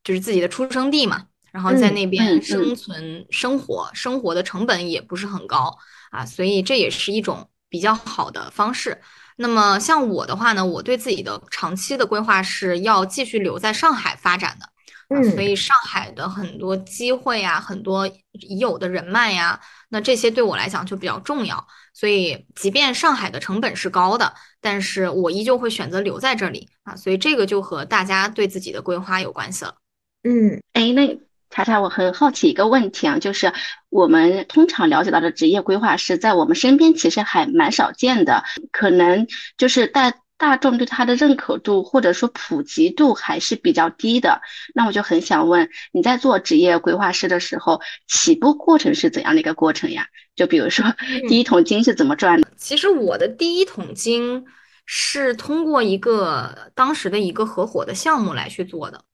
就是自己的出生地嘛，然后在那边生存生活，生活的成本也不是很高啊，所以这也是一种。比较好的方式。那么像我的话呢，我对自己的长期的规划是要继续留在上海发展的。嗯，所以上海的很多机会呀，很多已有的人脉呀，那这些对我来讲就比较重要。所以即便上海的成本是高的，但是我依旧会选择留在这里啊。所以这个就和大家对自己的规划有关系了。嗯，哎，那。查查，我很好奇一个问题啊，就是我们通常了解到的职业规划是，在我们身边其实还蛮少见的，可能就是大大众对它的认可度或者说普及度还是比较低的。那我就很想问，你在做职业规划师的时候，起步过程是怎样的一个过程呀？就比如说，第一桶金是怎么赚的？其实我的第一桶金是通过一个当时的一个合伙的项目来去做的。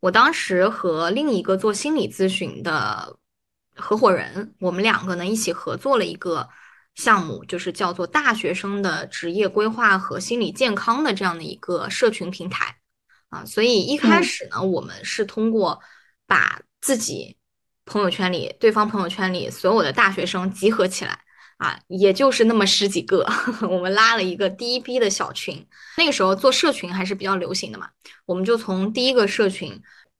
我当时和另一个做心理咨询的合伙人，我们两个呢一起合作了一个项目，就是叫做大学生的职业规划和心理健康的这样的一个社群平台啊。所以一开始呢，我们是通过把自己朋友圈里、对方朋友圈里所有的大学生集合起来。啊，也就是那么十几个，我们拉了一个第一批的小群。那个时候做社群还是比较流行的嘛，我们就从第一个社群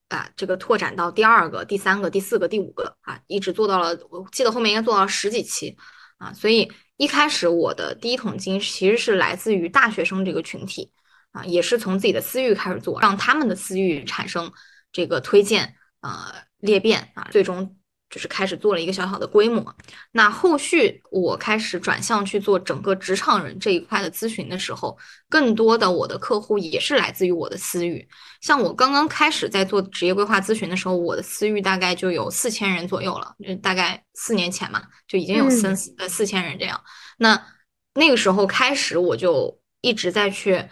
啊，这个拓展到第二个、第三个、第四个、第五个啊，一直做到了，我记得后面应该做到了十几期啊。所以一开始我的第一桶金其实是来自于大学生这个群体啊，也是从自己的私域开始做，让他们的私域产生这个推荐呃裂变啊，最终。就是开始做了一个小小的规模，那后续我开始转向去做整个职场人这一块的咨询的时候，更多的我的客户也是来自于我的私域。像我刚刚开始在做职业规划咨询的时候，我的私域大概就有四千人左右了，大概四年前嘛，就已经有三四呃四千人这样。那那个时候开始，我就一直在去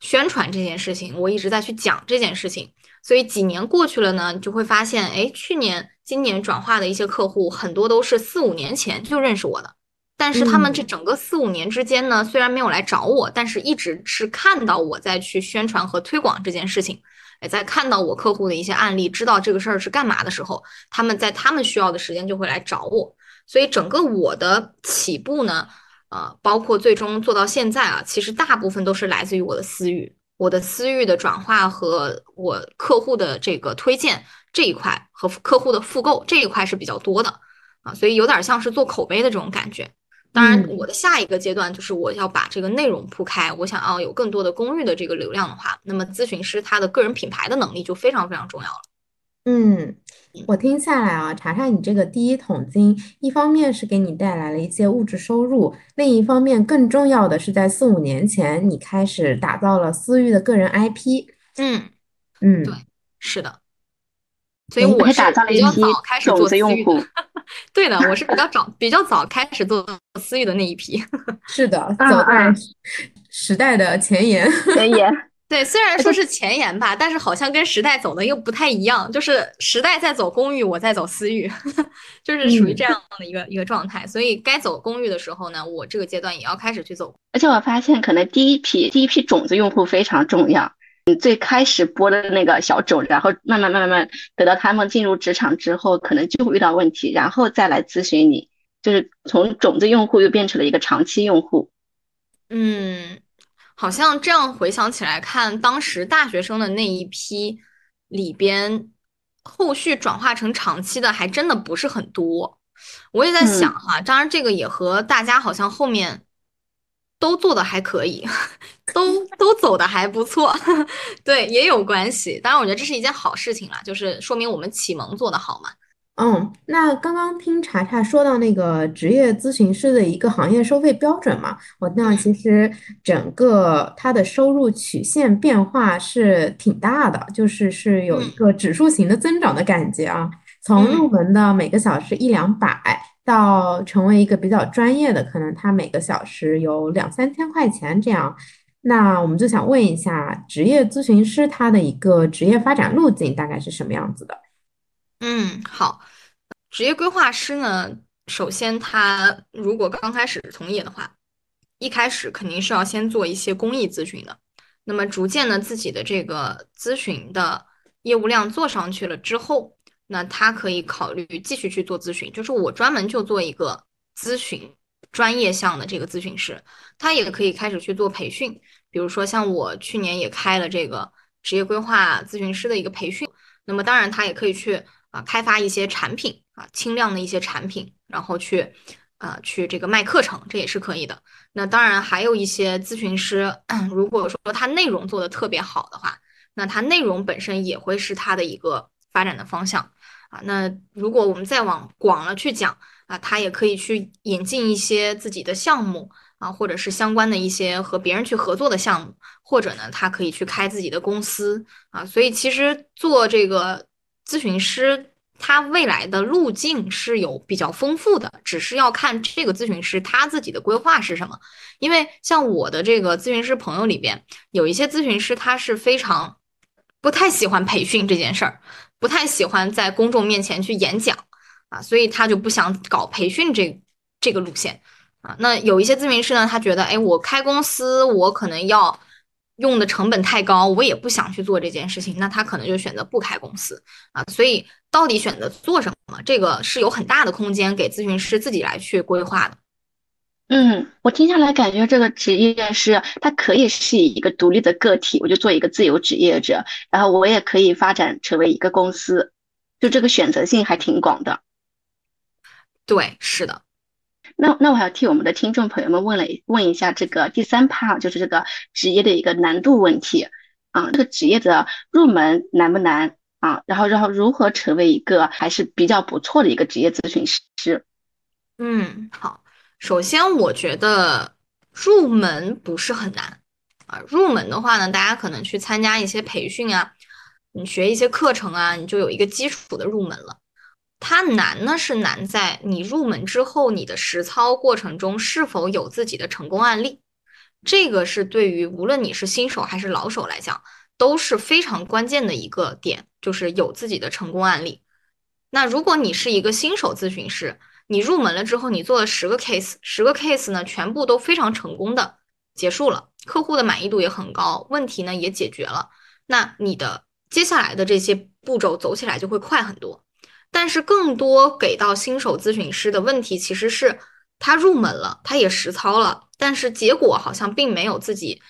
宣传这件事情，我一直在去讲这件事情。所以几年过去了呢，你就会发现，哎，去年、今年转化的一些客户，很多都是四五年前就认识我的，但是他们这整个四五年之间呢，虽然没有来找我，但是一直是看到我在去宣传和推广这件事情，也，在看到我客户的一些案例，知道这个事儿是干嘛的时候，他们在他们需要的时间就会来找我。所以整个我的起步呢，呃，包括最终做到现在啊，其实大部分都是来自于我的私域。我的私域的转化和我客户的这个推荐这一块和客户的复购这一块是比较多的啊，所以有点像是做口碑的这种感觉。当然，我的下一个阶段就是我要把这个内容铺开，我想要有更多的公寓的这个流量的话，那么咨询师他的个人品牌的能力就非常非常重要了。嗯。我听下来啊，查查你这个第一桶金，一方面是给你带来了一些物质收入，另一方面更重要的是在四五年前你开始打造了思域的个人 IP。嗯嗯，对，是的。所以我是比较早开始做私域的。对的，我是比较早 比较早开始做私域的那一批。是的，走在时代的前沿。前沿。对，虽然说是前沿吧，但是好像跟时代走的又不太一样。就是时代在走公寓，我在走私域，就是属于这样的一个一个状态。所以该走公寓的时候呢，我这个阶段也要开始去走。而且我发现，可能第一批第一批种子用户非常重要。你最开始播的那个小种，然后慢慢慢慢慢等到他们进入职场之后，可能就会遇到问题，然后再来咨询你，就是从种子用户又变成了一个长期用户。嗯，好像这样回想起来看，当时大学生的那一批里边，后续转化成长期的还真的不是很多。我也在想哈，当然这个也和大家好像后面都做的还可以，都都走的还不错，对，也有关系。当然，我觉得这是一件好事情啦，就是说明我们启蒙做的好嘛。嗯，那刚刚听查查说到那个职业咨询师的一个行业收费标准嘛，我那其实整个它的收入曲线变化是挺大的，就是是有一个指数型的增长的感觉啊。从入门的每个小时一两百，到成为一个比较专业的，可能他每个小时有两三千块钱这样。那我们就想问一下，职业咨询师他的一个职业发展路径大概是什么样子的？嗯，好，职业规划师呢，首先他如果刚开始从业的话，一开始肯定是要先做一些公益咨询的。那么逐渐的自己的这个咨询的业务量做上去了之后，那他可以考虑继续去做咨询，就是我专门就做一个咨询专业项的这个咨询师。他也可以开始去做培训，比如说像我去年也开了这个职业规划咨询师的一个培训。那么当然他也可以去。啊，开发一些产品啊，轻量的一些产品，然后去，啊，去这个卖课程，这也是可以的。那当然还有一些咨询师，如果说他内容做的特别好的话，那他内容本身也会是他的一个发展的方向啊。那如果我们再往广了去讲啊，他也可以去引进一些自己的项目啊，或者是相关的一些和别人去合作的项目，或者呢，他可以去开自己的公司啊。所以其实做这个。咨询师他未来的路径是有比较丰富的，只是要看这个咨询师他自己的规划是什么。因为像我的这个咨询师朋友里边，有一些咨询师他是非常不太喜欢培训这件事儿，不太喜欢在公众面前去演讲啊，所以他就不想搞培训这这个路线啊。那有一些咨询师呢，他觉得，哎，我开公司，我可能要。用的成本太高，我也不想去做这件事情，那他可能就选择不开公司啊。所以到底选择做什么，这个是有很大的空间给咨询师自己来去规划的。嗯，我听下来感觉这个职业是它可以是一个独立的个体，我就做一个自由职业者，然后我也可以发展成为一个公司，就这个选择性还挺广的。对，是的。那那我还要替我们的听众朋友们问了问一下这个第三 part，就是这个职业的一个难度问题啊，这个职业的入门难不难啊？然后然后如何成为一个还是比较不错的一个职业咨询师？嗯，好，首先我觉得入门不是很难啊，入门的话呢，大家可能去参加一些培训啊，你学一些课程啊，你就有一个基础的入门了。它难呢，是难在你入门之后，你的实操过程中是否有自己的成功案例。这个是对于无论你是新手还是老手来讲，都是非常关键的一个点，就是有自己的成功案例。那如果你是一个新手咨询师，你入门了之后，你做了十个 case，十个 case 呢，全部都非常成功的结束了，客户的满意度也很高，问题呢也解决了，那你的接下来的这些步骤走起来就会快很多。但是更多给到新手咨询师的问题，其实是他入门了，他也实操了，但是结果好像并没有自己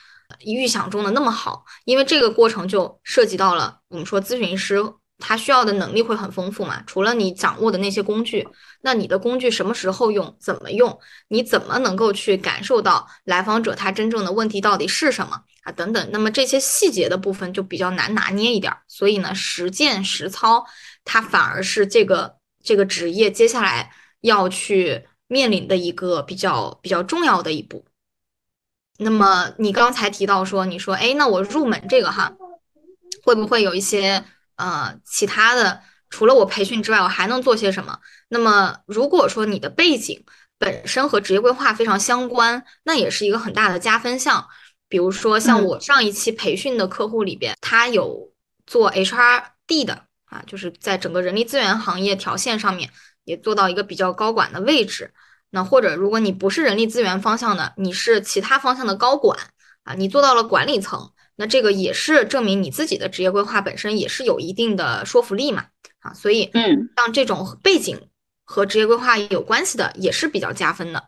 预想中的那么好，因为这个过程就涉及到了我们说咨询师他需要的能力会很丰富嘛，除了你掌握的那些工具，那你的工具什么时候用，怎么用，你怎么能够去感受到来访者他真正的问题到底是什么啊？等等，那么这些细节的部分就比较难拿捏一点，所以呢，实践实操。它反而是这个这个职业接下来要去面临的一个比较比较重要的一步。那么你刚才提到说，你说，哎，那我入门这个哈，会不会有一些呃其他的？除了我培训之外，我还能做些什么？那么如果说你的背景本身和职业规划非常相关，那也是一个很大的加分项。比如说像我上一期培训的客户里边，他有做 HRD 的。啊，就是在整个人力资源行业条线上面也做到一个比较高管的位置。那或者如果你不是人力资源方向的，你是其他方向的高管啊，你做到了管理层，那这个也是证明你自己的职业规划本身也是有一定的说服力嘛，啊，所以嗯，像这种背景和职业规划有关系的也是比较加分的，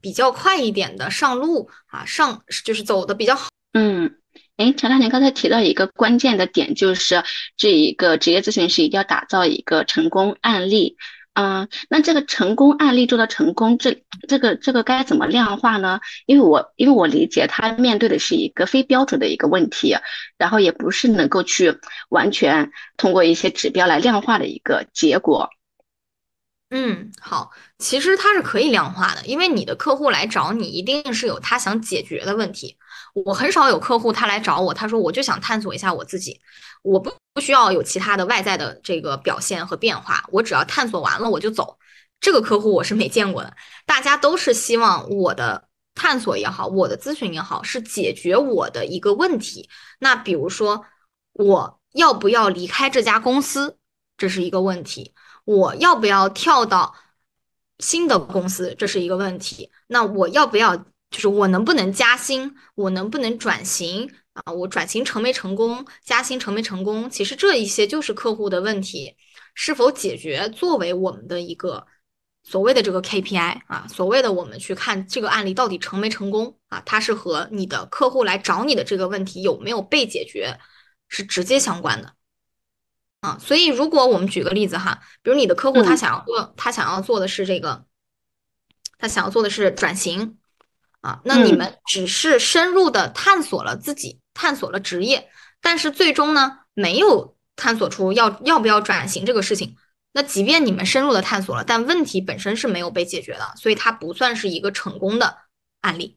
比较快一点的上路啊，上就是走的比较好。嗯，哎，陈大，您刚才提到一个关键的点，就是这一个职业咨询师一定要打造一个成功案例。嗯，那这个成功案例做到成功，这这个这个该怎么量化呢？因为我因为我理解他面对的是一个非标准的一个问题，然后也不是能够去完全通过一些指标来量化的一个结果。嗯，好，其实它是可以量化的，因为你的客户来找你，一定是有他想解决的问题。我很少有客户他来找我，他说我就想探索一下我自己，我不不需要有其他的外在的这个表现和变化，我只要探索完了我就走。这个客户我是没见过的，大家都是希望我的探索也好，我的咨询也好，是解决我的一个问题。那比如说，我要不要离开这家公司，这是一个问题；我要不要跳到新的公司，这是一个问题。那我要不要？就是我能不能加薪，我能不能转型啊？我转型成没成功，加薪成没成功？其实这一些就是客户的问题，是否解决作为我们的一个所谓的这个 KPI 啊，所谓的我们去看这个案例到底成没成功啊，它是和你的客户来找你的这个问题有没有被解决是直接相关的啊。所以如果我们举个例子哈，比如你的客户他想要做，他想要做的是这个，他想要做的是转型。啊，那你们只是深入的探索了自己，探索了职业，但是最终呢，没有探索出要要不要转型这个事情。那即便你们深入的探索了，但问题本身是没有被解决的，所以它不算是一个成功的案例。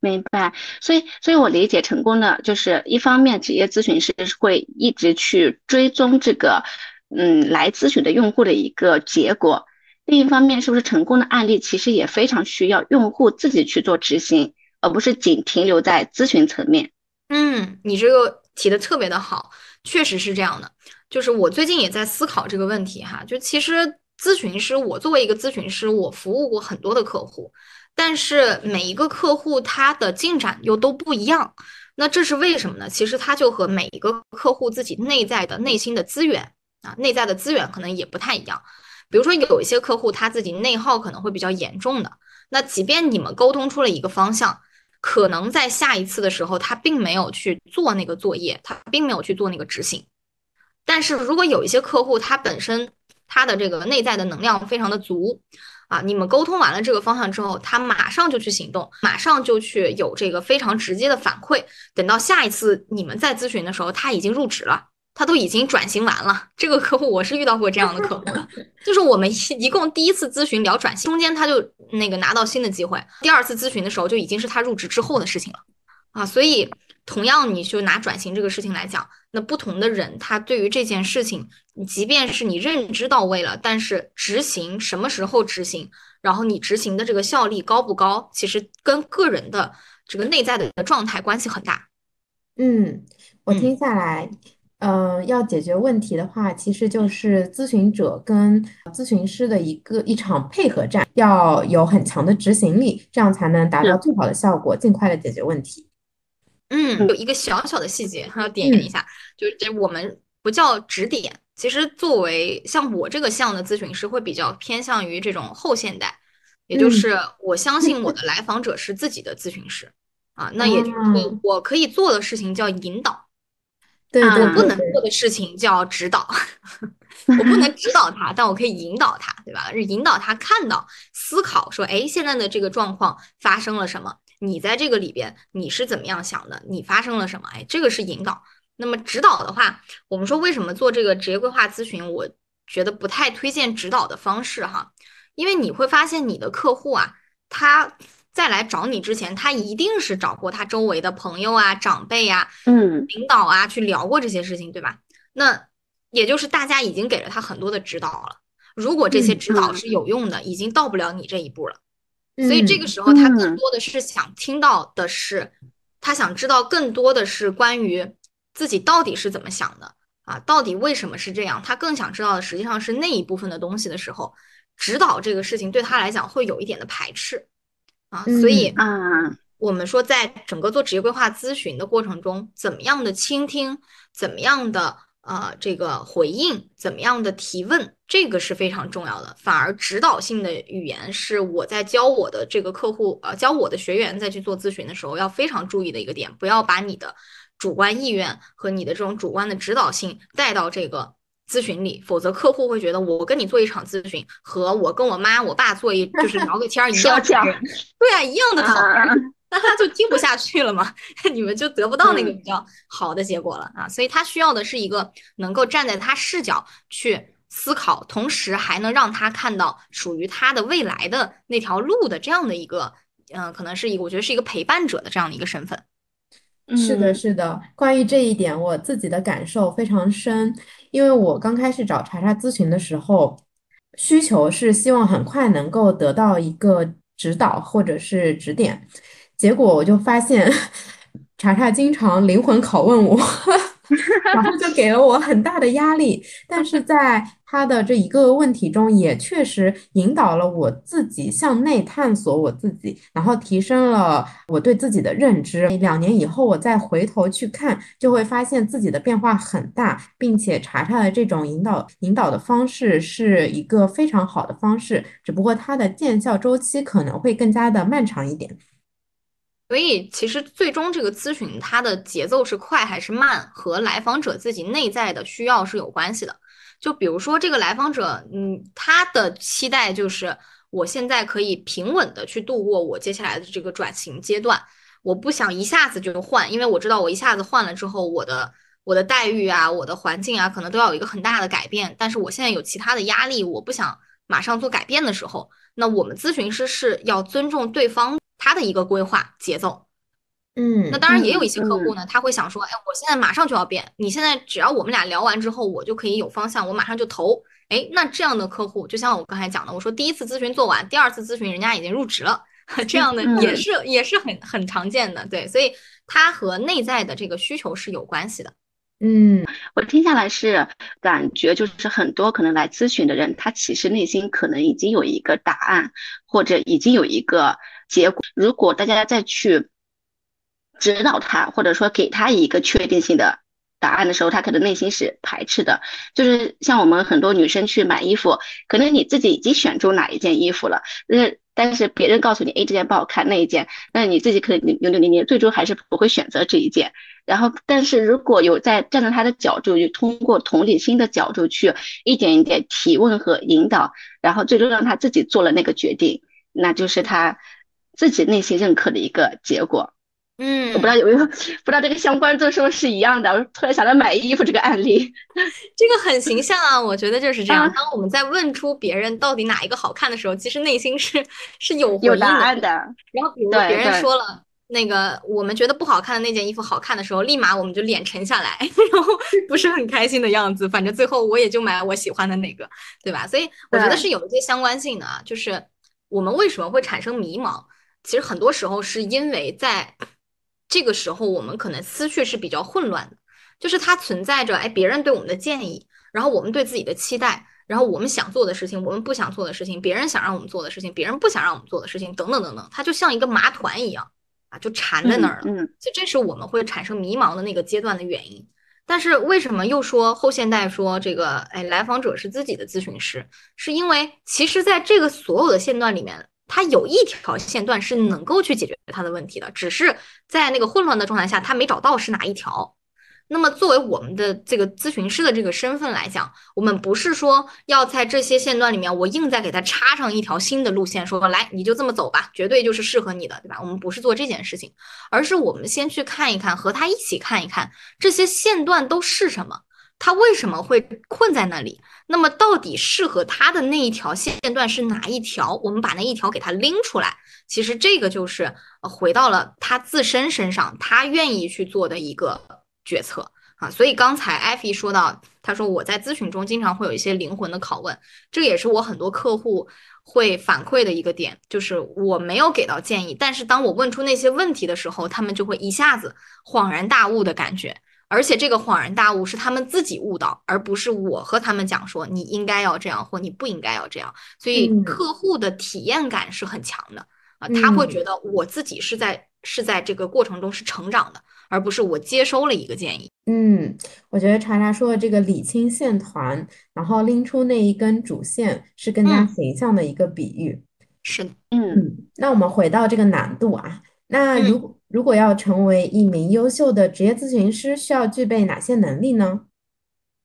明白。所以，所以我理解成功的就是一方面，职业咨询师会一直去追踪这个，嗯，来咨询的用户的一个结果。另一方面，是不是成功的案例其实也非常需要用户自己去做执行，而不是仅停留在咨询层面？嗯，你这个提的特别的好，确实是这样的。就是我最近也在思考这个问题哈，就其实咨询师，我作为一个咨询师，我服务过很多的客户，但是每一个客户他的进展又都不一样。那这是为什么呢？其实它就和每一个客户自己内在的内心的资源啊，内在的资源可能也不太一样。比如说，有一些客户他自己内耗可能会比较严重的，那即便你们沟通出了一个方向，可能在下一次的时候他并没有去做那个作业，他并没有去做那个执行。但是如果有一些客户他本身他的这个内在的能量非常的足啊，你们沟通完了这个方向之后，他马上就去行动，马上就去有这个非常直接的反馈。等到下一次你们再咨询的时候，他已经入职了。他都已经转型完了，这个客户我是遇到过这样的客户的，就是我们一共第一次咨询聊转型，中间他就那个拿到新的机会，第二次咨询的时候就已经是他入职之后的事情了啊。所以同样，你就拿转型这个事情来讲，那不同的人他对于这件事情，你即便是你认知到位了，但是执行什么时候执行，然后你执行的这个效率高不高，其实跟个人的这个内在的状态关系很大。嗯，我听下来。嗯，要解决问题的话，其实就是咨询者跟咨询师的一个一场配合战，要有很强的执行力，这样才能达到最好的效果，尽快的解决问题。嗯，有一个小小的细节还要点一下，就是这我们不叫指点，其实作为像我这个项的咨询师，会比较偏向于这种后现代，也就是我相信我的来访者是自己的咨询师啊，那也就是说我可以做的事情叫引导。对，我不能做的事情叫指导，我不能指导他，但我可以引导他，对吧？引导他看到、思考，说，哎，现在的这个状况发生了什么？你在这个里边你是怎么样想的？你发生了什么？哎，这个是引导。那么指导的话，我们说为什么做这个职业规划咨询？我觉得不太推荐指导的方式哈，因为你会发现你的客户啊，他。再来找你之前，他一定是找过他周围的朋友啊、长辈呀、嗯、领导啊去聊过这些事情，对吧？那也就是大家已经给了他很多的指导了。如果这些指导是有用的，已经到不了你这一步了。所以这个时候，他更多的是想听到的是，他想知道更多的是关于自己到底是怎么想的啊，到底为什么是这样？他更想知道的实际上是那一部分的东西的时候，指导这个事情对他来讲会有一点的排斥。啊，所以啊，我们说，在整个做职业规划咨询的过程中，怎么样的倾听，怎么样的呃这个回应，怎么样的提问，这个是非常重要的。反而指导性的语言是我在教我的这个客户，呃，教我的学员在去做咨询的时候要非常注意的一个点，不要把你的主观意愿和你的这种主观的指导性带到这个咨询里，否则客户会觉得我跟你做一场咨询和我跟我妈我爸做一就是聊个天儿一样，对啊，一样的。那他就听不下去了嘛，你们就得不到那个比较好的结果了啊，所以他需要的是一个能够站在他视角去思考，同时还能让他看到属于他的未来的那条路的这样的一个，嗯，可能是一个我觉得是一个陪伴者的这样的一个身份。是的，是的，关于这一点，我自己的感受非常深，因为我刚开始找查查咨询的时候，需求是希望很快能够得到一个指导或者是指点。结果我就发现，查查经常灵魂拷问我，然后就给了我很大的压力。但是在他的这一个问题中，也确实引导了我自己向内探索我自己，然后提升了我对自己的认知。两年以后，我再回头去看，就会发现自己的变化很大，并且查查的这种引导引导的方式是一个非常好的方式，只不过它的见效周期可能会更加的漫长一点。所以，其实最终这个咨询它的节奏是快还是慢，和来访者自己内在的需要是有关系的。就比如说，这个来访者，嗯，他的期待就是我现在可以平稳的去度过我接下来的这个转型阶段，我不想一下子就换，因为我知道我一下子换了之后，我的我的待遇啊，我的环境啊，可能都要有一个很大的改变。但是我现在有其他的压力，我不想马上做改变的时候，那我们咨询师是要尊重对方。他的一个规划节奏，嗯，那当然也有一些客户呢，他会想说，哎，我现在马上就要变，你现在只要我们俩聊完之后，我就可以有方向，我马上就投。哎，那这样的客户，就像我刚才讲的，我说第一次咨询做完，第二次咨询人家已经入职了，这样的也是也是很很常见的，对，所以它和内在的这个需求是有关系的。嗯，我听下来是感觉就是很多可能来咨询的人，他其实内心可能已经有一个答案，或者已经有一个。结果，如果大家再去指导他，或者说给他一个确定性的答案的时候，他可能内心是排斥的。就是像我们很多女生去买衣服，可能你自己已经选中哪一件衣服了，那但是别人告诉你，哎，这件不好看，那一件，那你自己可能扭扭捏捏，最终还是不会选择这一件。然后，但是如果有在站在他的角度，就通过同理心的角度去一点一点提问和引导，然后最终让他自己做了那个决定，那就是他。自己内心认可的一个结果，嗯，我不知道有没有，不知道这个相关度是不是一样的。我突然想到买衣服这个案例，这个很形象啊，我觉得就是这样。当我们在问出别人到底哪一个好看的时候，其实内心是是有有答案的。然后比如别人说了那个我们觉得不好看的那件衣服好看的时候，立马我们就脸沉下来，然后不是很开心的样子。反正最后我也就买我喜欢的那个，对吧？所以我觉得是有一些相关性的啊，就是我们为什么会产生迷茫？其实很多时候是因为在这个时候，我们可能思绪是比较混乱的，就是它存在着哎，别人对我们的建议，然后我们对自己的期待，然后我们想做的事情，我们不想做的事情，别人想让我们做的事情，别人不想让我们做的事情，等等等等，它就像一个麻团一样啊，就缠在那儿了。嗯，所以这是我们会产生迷茫的那个阶段的原因。但是为什么又说后现代说这个哎，来访者是自己的咨询师？是因为其实在这个所有的线段里面。他有一条线段是能够去解决他的问题的，只是在那个混乱的状态下，他没找到是哪一条。那么，作为我们的这个咨询师的这个身份来讲，我们不是说要在这些线段里面，我硬再给他插上一条新的路线，说来你就这么走吧，绝对就是适合你的，对吧？我们不是做这件事情，而是我们先去看一看，和他一起看一看这些线段都是什么。他为什么会困在那里？那么到底适合他的那一条线段是哪一条？我们把那一条给他拎出来。其实这个就是回到了他自身身上，他愿意去做的一个决策啊。所以刚才艾菲说到，他说我在咨询中经常会有一些灵魂的拷问，这也是我很多客户会反馈的一个点，就是我没有给到建议，但是当我问出那些问题的时候，他们就会一下子恍然大悟的感觉。而且这个恍然大悟是他们自己悟到，而不是我和他们讲说你应该要这样或你不应该要这样。所以客户的体验感是很强的啊，他会觉得我自己是在是在这个过程中是成长的，而不是我接收了一个建议。嗯，我觉得查查说的这个理清线团，然后拎出那一根主线，是更加嗯形象的一个比喻。是的，嗯嗯，那我们回到这个难度啊，那嗯如果如果要成为一名优秀的职业咨询师，需要具备哪些能力呢？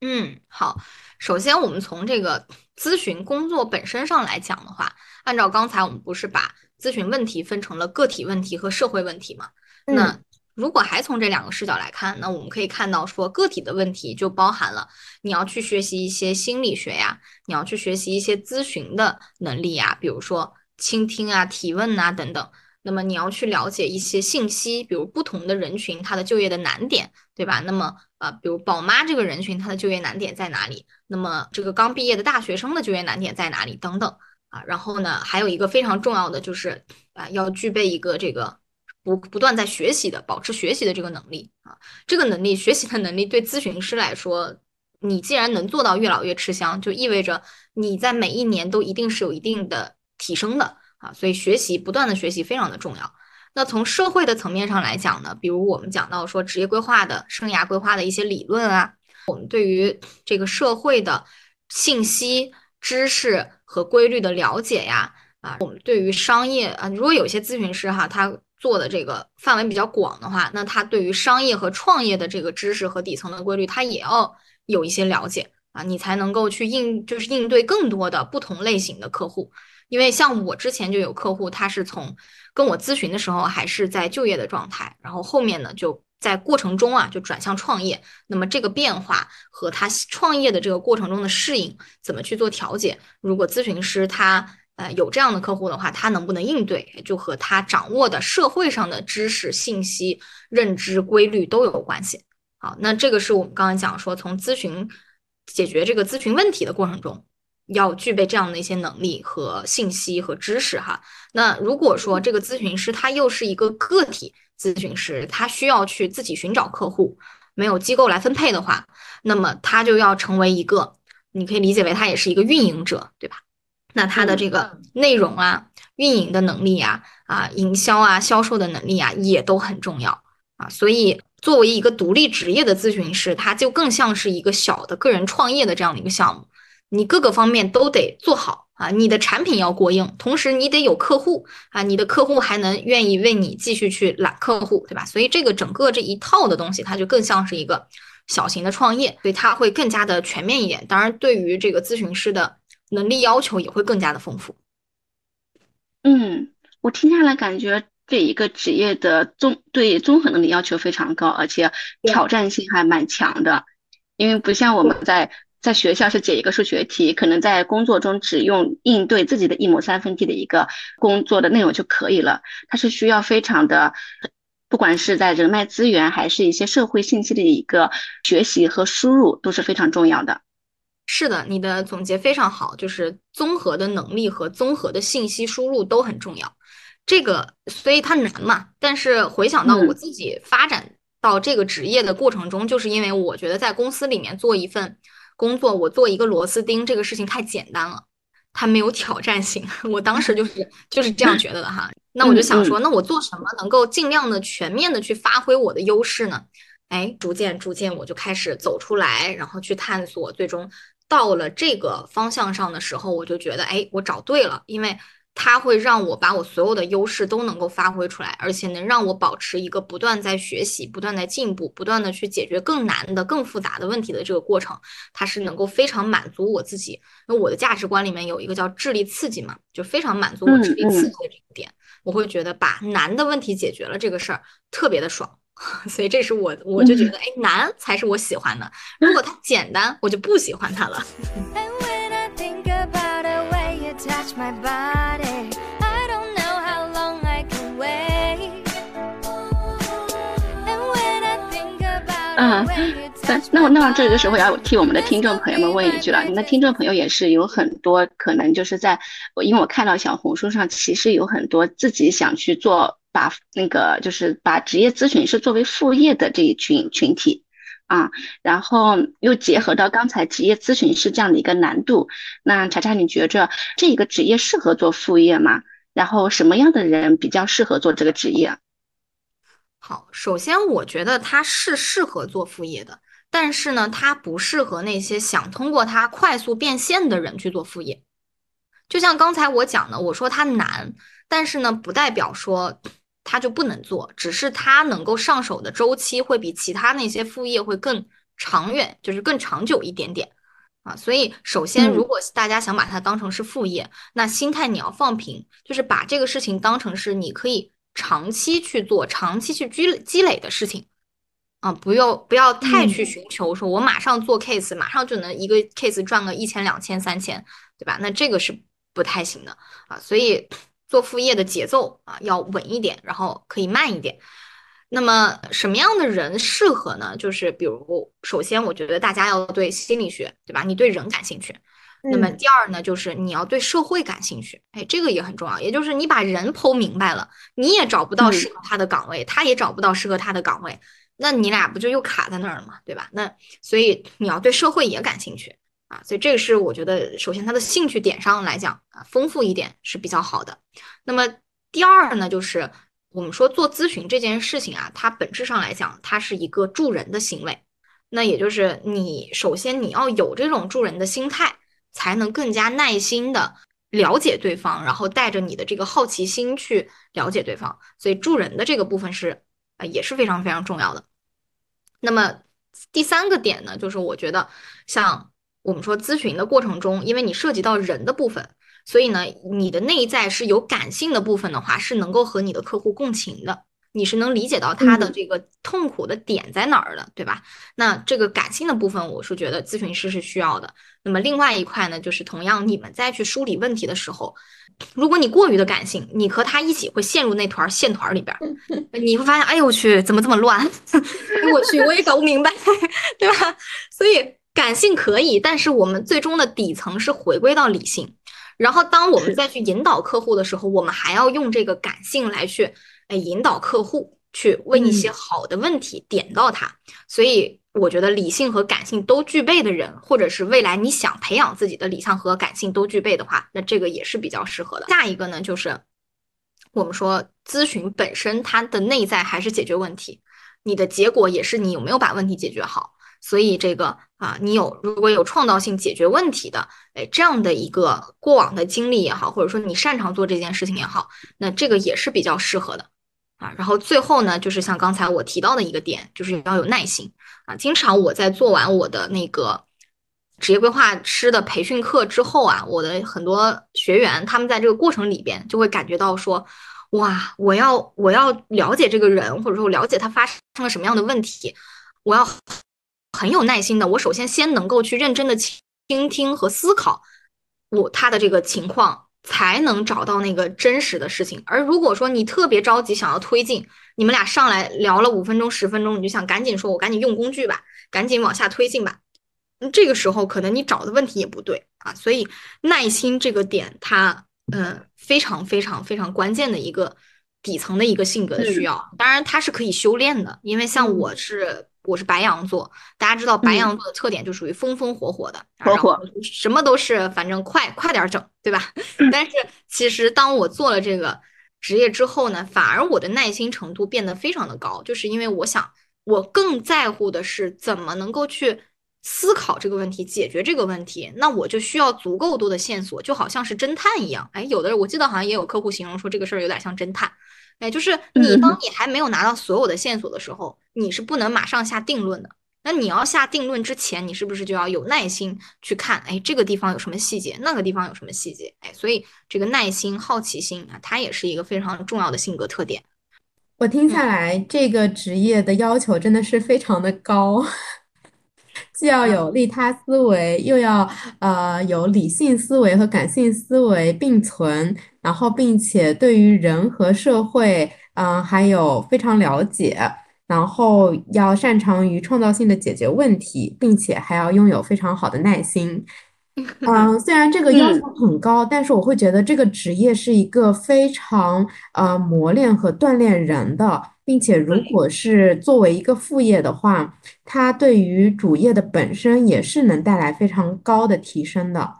嗯，好。首先，我们从这个咨询工作本身上来讲的话，按照刚才我们不是把咨询问题分成了个体问题和社会问题嘛？那嗯如果还从这两个视角来看，那我们可以看到说，个体的问题就包含了你要去学习一些心理学呀，你要去学习一些咨询的能力呀，比如说倾听啊、提问啊等等。那么你要去了解一些信息，比如不同的人群他的就业的难点，对吧？那么呃，比如宝妈这个人群他的就业难点在哪里？那么这个刚毕业的大学生的就业难点在哪里？等等啊。然后呢，还有一个非常重要的就是啊，要具备一个这个不不断在学习的、保持学习的这个能力啊。这个能力，学习的能力对咨询师来说，你既然能做到越老越吃香，就意味着你在每一年都一定是有一定的提升的啊。所以学习不断的学习非常的重要。那从社会的层面上来讲呢，比如我们讲到说职业规划的、生涯规划的一些理论啊，我们对于这个社会的信息、知识和规律的了解呀，啊，我们对于商业啊，如果有些咨询师哈，他做的这个范围比较广的话，那他对于商业和创业的这个知识和底层的规律，他也要有一些了解啊，你才能够去应，就是应对更多的不同类型的客户。因为像我之前就有客户，他是从跟我咨询的时候还是在就业的状态，然后后面呢就在过程中啊就转向创业。那么这个变化和他创业的这个过程中的适应，怎么去做调节？如果咨询师他呃有这样的客户的话，他能不能应对，就和他掌握的社会上的知识、信息、认知规律都有关系。好，那这个是我们刚刚讲说，从咨询解决这个咨询问题的过程中。要具备这样的一些能力和信息和知识哈。那如果说这个咨询师他又是一个个体咨询师，他需要去自己寻找客户，没有机构来分配的话，那么他就要成为一个，你可以理解为他也是一个运营者，对吧？那他的这个内容啊、运营的能力啊、啊营销啊、销售的能力啊，也都很重要啊。所以作为一个独立职业的咨询师，他就更像是一个小的个人创业的这样的一个项目。你各个方面都得做好啊，你的产品要过硬，同时你得有客户啊，你的客户还能愿意为你继续去揽客户，对吧？所以这个整个这一套的东西，它就更像是一个小型的创业，所以它会更加的全面一点。当然，对于这个咨询师的能力要求也会更加的丰富。嗯，我听下来感觉这一个职业的综对综合能力要求非常高，而且挑战性还蛮强的，因为不像我们在。在学校是解一个数学题，可能在工作中只用应对自己的一亩三分地的一个工作的内容就可以了。它是需要非常的，不管是在人脉资源还是一些社会信息的一个学习和输入都是非常重要的。是的，你的总结非常好，就是综合的能力和综合的信息输入都很重要。这个所以它难嘛，但是回想到我自己发展到这个职业的过程中，就是因为我觉得在公司里面做一份。工作我做一个螺丝钉，这个事情太简单了，它没有挑战性。我当时就是就是这样觉得的哈。那我就想说，那我做什么能够尽量的全面的去发挥我的优势呢？哎，逐渐逐渐我就开始走出来，然后去探索，最终到了这个方向上的时候，我就觉得，哎，我找对了，因为。它会让我把我所有的优势都能够发挥出来，而且能让我保持一个不断在学习、不断在进步、不断的去解决更难的、更复杂的问题的这个过程，它是能够非常满足我自己。因为我的价值观里面有一个叫智力刺激嘛，就非常满足我智力刺激的这个点。我会觉得把难的问题解决了这个事儿特别的爽，所以这是我我就觉得，哎，难才是我喜欢的。如果它简单，我就不喜欢它了。touch my body. I don't know how long I can wait. And when I think about when you，那那我那这个时候要替我们的听众朋友们问一句了，你的听众朋友也是有很多可能就是在，我因为我看到小红书上其实有很多自己想去做把那个就是把职业咨询师作为副业的这一群群体。啊，然后又结合到刚才职业咨询师这样的一个难度，那查查，你觉着这个职业适合做副业吗？然后什么样的人比较适合做这个职业？好，首先我觉得他是适合做副业的，但是呢，他不适合那些想通过它快速变现的人去做副业。就像刚才我讲的，我说它难，但是呢，不代表说它就不能做，只是他能够上手的周期会比其他那些副业会更长远，就是更长久一点点啊。所以，首先，如果大家想把它当成是副业，那心态你要放平，就是把这个事情当成是你可以长期去做、长期去积积累的事情啊，不要不要太去寻求说我马上做 case，马上就能一个 case 赚个一千、两千、三千，对吧？那这个是。不太行的啊，所以做副业的节奏啊要稳一点，然后可以慢一点。那么什么样的人适合呢？就是比如，首先我觉得大家要对心理学，对吧？你对人感兴趣。那么第二呢，就是你要对社会感兴趣。哎，这个也很重要。也就是你把人剖明白了，你也找不到适合他的岗位，他也找不到适合他的岗位，那你俩不就又卡在那儿了吗？对吧？那所以你要对社会也感兴趣。啊，所以这个是我觉得，首先他的兴趣点上来讲啊，丰富一点是比较好的。那么第二呢，就是我们说做咨询这件事情啊，它本质上来讲，它是一个助人的行为。那也就是你首先你要有这种助人的心态，才能更加耐心的了解对方，然后带着你的这个好奇心去了解对方。所以助人的这个部分是啊，也是非常非常重要的。那么第三个点呢，就是我觉得像。我们说咨询的过程中，因为你涉及到人的部分，所以呢，你的内在是有感性的部分的话，是能够和你的客户共情的，你是能理解到他的这个痛苦的点在哪儿的，对吧？那这个感性的部分，我是觉得咨询师是需要的。那么另外一块呢，就是同样你们再去梳理问题的时候，如果你过于的感性，你和他一起会陷入那团线团里边，你会发现，哎呦我去，怎么这么乱？哎我去，我也搞不明白，对吧？所以。感性可以，但是我们最终的底层是回归到理性。然后，当我们再去引导客户的时候，我们还要用这个感性来去，哎，引导客户去问一些好的问题，点到他。所以，我觉得理性和感性都具备的人，或者是未来你想培养自己的理性和感性都具备的话，那这个也是比较适合的。下一个呢，就是我们说咨询本身它的内在还是解决问题，你的结果也是你有没有把问题解决好。所以这个啊，你有如果有创造性解决问题的，哎，这样的一个过往的经历也好，或者说你擅长做这件事情也好，那这个也是比较适合的啊。然后最后呢，就是像刚才我提到的一个点，就是要有耐心啊。经常我在做完我的那个职业规划师的培训课之后啊，我的很多学员他们在这个过程里边就会感觉到说，哇，我要我要了解这个人，或者说我了解他发生了什么样的问题，我要。很有耐心的，我首先先能够去认真的倾听和思考我他的这个情况，才能找到那个真实的事情。而如果说你特别着急想要推进，你们俩上来聊了五分钟十分钟，你就想赶紧说，我赶紧用工具吧，赶紧往下推进吧。这个时候可能你找的问题也不对啊。所以耐心这个点，它嗯非常非常非常关键的一个底层的一个性格的需要。当然它是可以修炼的，因为像我是。我是白羊座，大家知道白羊座的特点就属于风风火火的，火火什么都是，反正快快点整，对吧？但是其实当我做了这个职业之后呢，反而我的耐心程度变得非常的高，就是因为我想，我更在乎的是怎么能够去思考这个问题，解决这个问题，那我就需要足够多的线索，就好像是侦探一样。哎，有的人我记得好像也有客户形容说这个事儿有点像侦探。哎，就是你，当你还没有拿到所有的线索的时候，你是不能马上下定论的。那你要下定论之前，你是不是就要有耐心去看？哎，这个地方有什么细节，那个地方有什么细节？哎，所以这个耐心、好奇心啊，它也是一个非常重要的性格特点。我听下来，这个职业的要求真的是非常的高。既要有利他思维，又要呃有理性思维和感性思维并存，然后并且对于人和社会，嗯，还有非常了解，然后要擅长于创造性的解决问题，并且还要拥有非常好的耐心。嗯，虽然这个要求很高，但是我会觉得这个职业是一个非常呃磨练和锻炼人的，并且如果是作为一个副业的话，它对于主业的本身也是能带来非常高的提升的。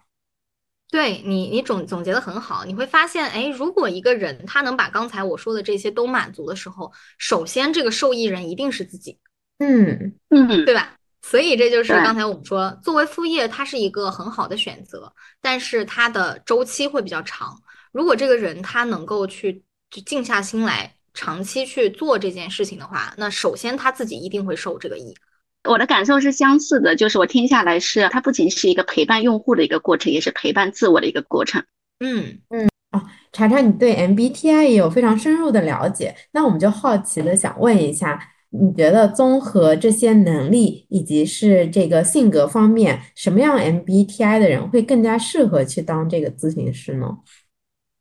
对你，你总总结的很好。你会发现，哎，如果一个人他能把刚才我说的这些都满足的时候，首先这个受益人一定是自己，嗯嗯，对吧？所以这就是刚才我们说，作为副业，它是一个很好的选择，但是它的周期会比较长。如果这个人他能够去就静下心来，长期去做这件事情的话，那首先他自己一定会受这个益。我的感受是相似的，就是我听下来是它不仅是一个陪伴用户的一个过程，也是陪伴自我的一个过程。嗯嗯。哦，查查，你对 MBTI 也有非常深入的了解，那我们就好奇的想问一下，你觉得综合这些能力以及是这个性格方面，什么样 MBTI 的人会更加适合去当这个咨询师呢？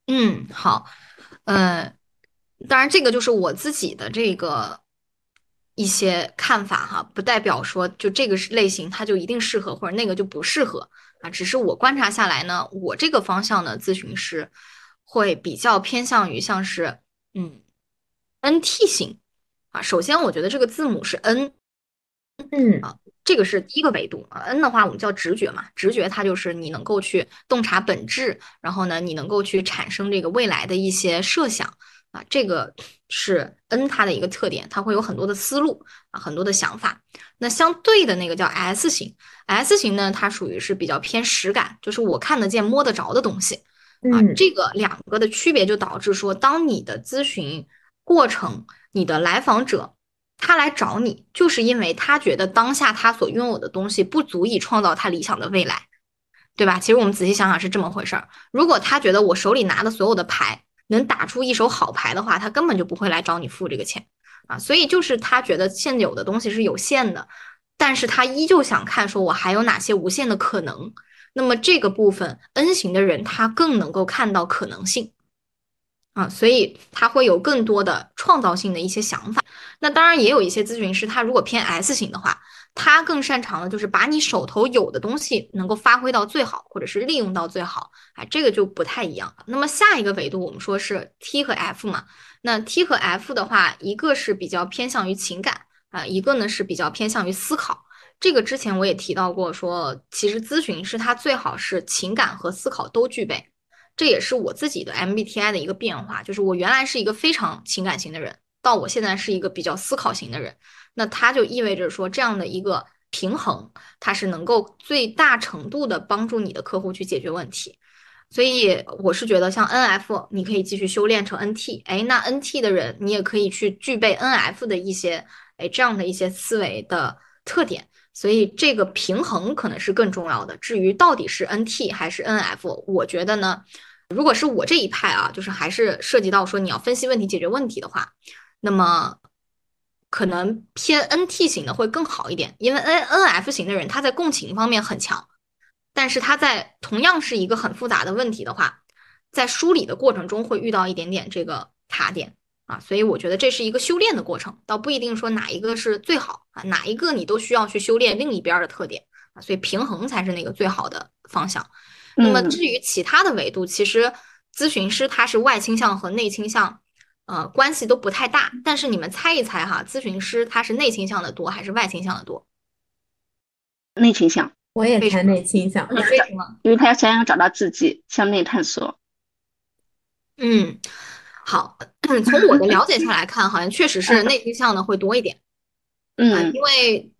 嗯，好，呃，当然这个就是我自己的这个一些看法哈，不代表说就这个类型它就一定适合，或者那个就不适合啊。只是我观察下来呢，我这个方向的咨询师会比较偏向于像是嗯 NT 型啊。首先，我觉得这个字母是 N，嗯啊这个是第一个维度啊。N 的话，我们叫直觉嘛，直觉它就是你能够去洞察本质，然后呢，你能够去产生这个未来的一些设想啊，这个是 N 它的一个特点，它会有很多的思路啊，很多的想法。那相对的那个叫 S 型，S 型呢，它属于是比较偏实感，就是我看得见、摸得着的东西。啊，嗯这个两个的区别就导致说，当你的咨询过程，你的来访者他来找你，就是因为他觉得当下他所拥有的东西不足以创造他理想的未来，对吧？其实我们仔细想想是这么回事儿。如果他觉得我手里拿的所有的牌能打出一手好牌的话，他根本就不会来找你付这个钱啊。所以就是他觉得现有的东西是有限的，但是他依旧想看说我还有哪些无限的可能。那么这个部分 N 型的人，他更能够看到可能性啊，所以他会有更多的创造性的一些想法。那当然也有一些咨询师，他如果偏 S 型的话，他更擅长的就是把你手头有的东西能够发挥到最好，或者是利用到最好，哎，这个就不太一样了。那么下一个维度，我们说是 T 和 F 嘛，那 T 和 F 的话，一个是比较偏向于情感啊，一个呢是比较偏向于思考。这个之前我也提到过说，其实咨询师他最好是情感和思考都具备，这也是我自己的 MBTI 的一个变化，就是我原来是一个非常情感型的人，到我现在是一个比较思考型的人，那它就意味着说这样的一个平衡，它是能够最大程度的帮助你的客户去解决问题。所以我是觉得，像 NF，你可以继续修炼成 NT，哎，那 NT 的人，你也可以去具备 NF 的一些，哎，这样的一些思维的特点。所以这个平衡可能是更重要的。至于到底是 NT 还是 NF，我觉得呢，如果是我这一派啊，就是还是涉及到说你要分析问题、解决问题的话，那么可能偏 NT 型的会更好一点，因为 N NF 型的人他在共情方面很强，但是他在同样是一个很复杂的问题的话，在梳理的过程中会遇到一点点这个卡点。啊，所以我觉得这是一个修炼的过程，倒不一定说哪一个是最好啊，哪一个你都需要去修炼另一边的特点啊，所以平衡才是那个最好的方向。那么至于其他的维度，其实咨询师他是外倾向和内倾向，呃，关系都不太大。但是你们猜一猜哈，咨询师他是内倾向的多还是外倾向的多？内倾向，我也猜内倾向。为什么？因为他要想要找到自己，向内探索。嗯，好，从我的了解下来看，好像确实是内倾向的会多一点。啊，嗯因为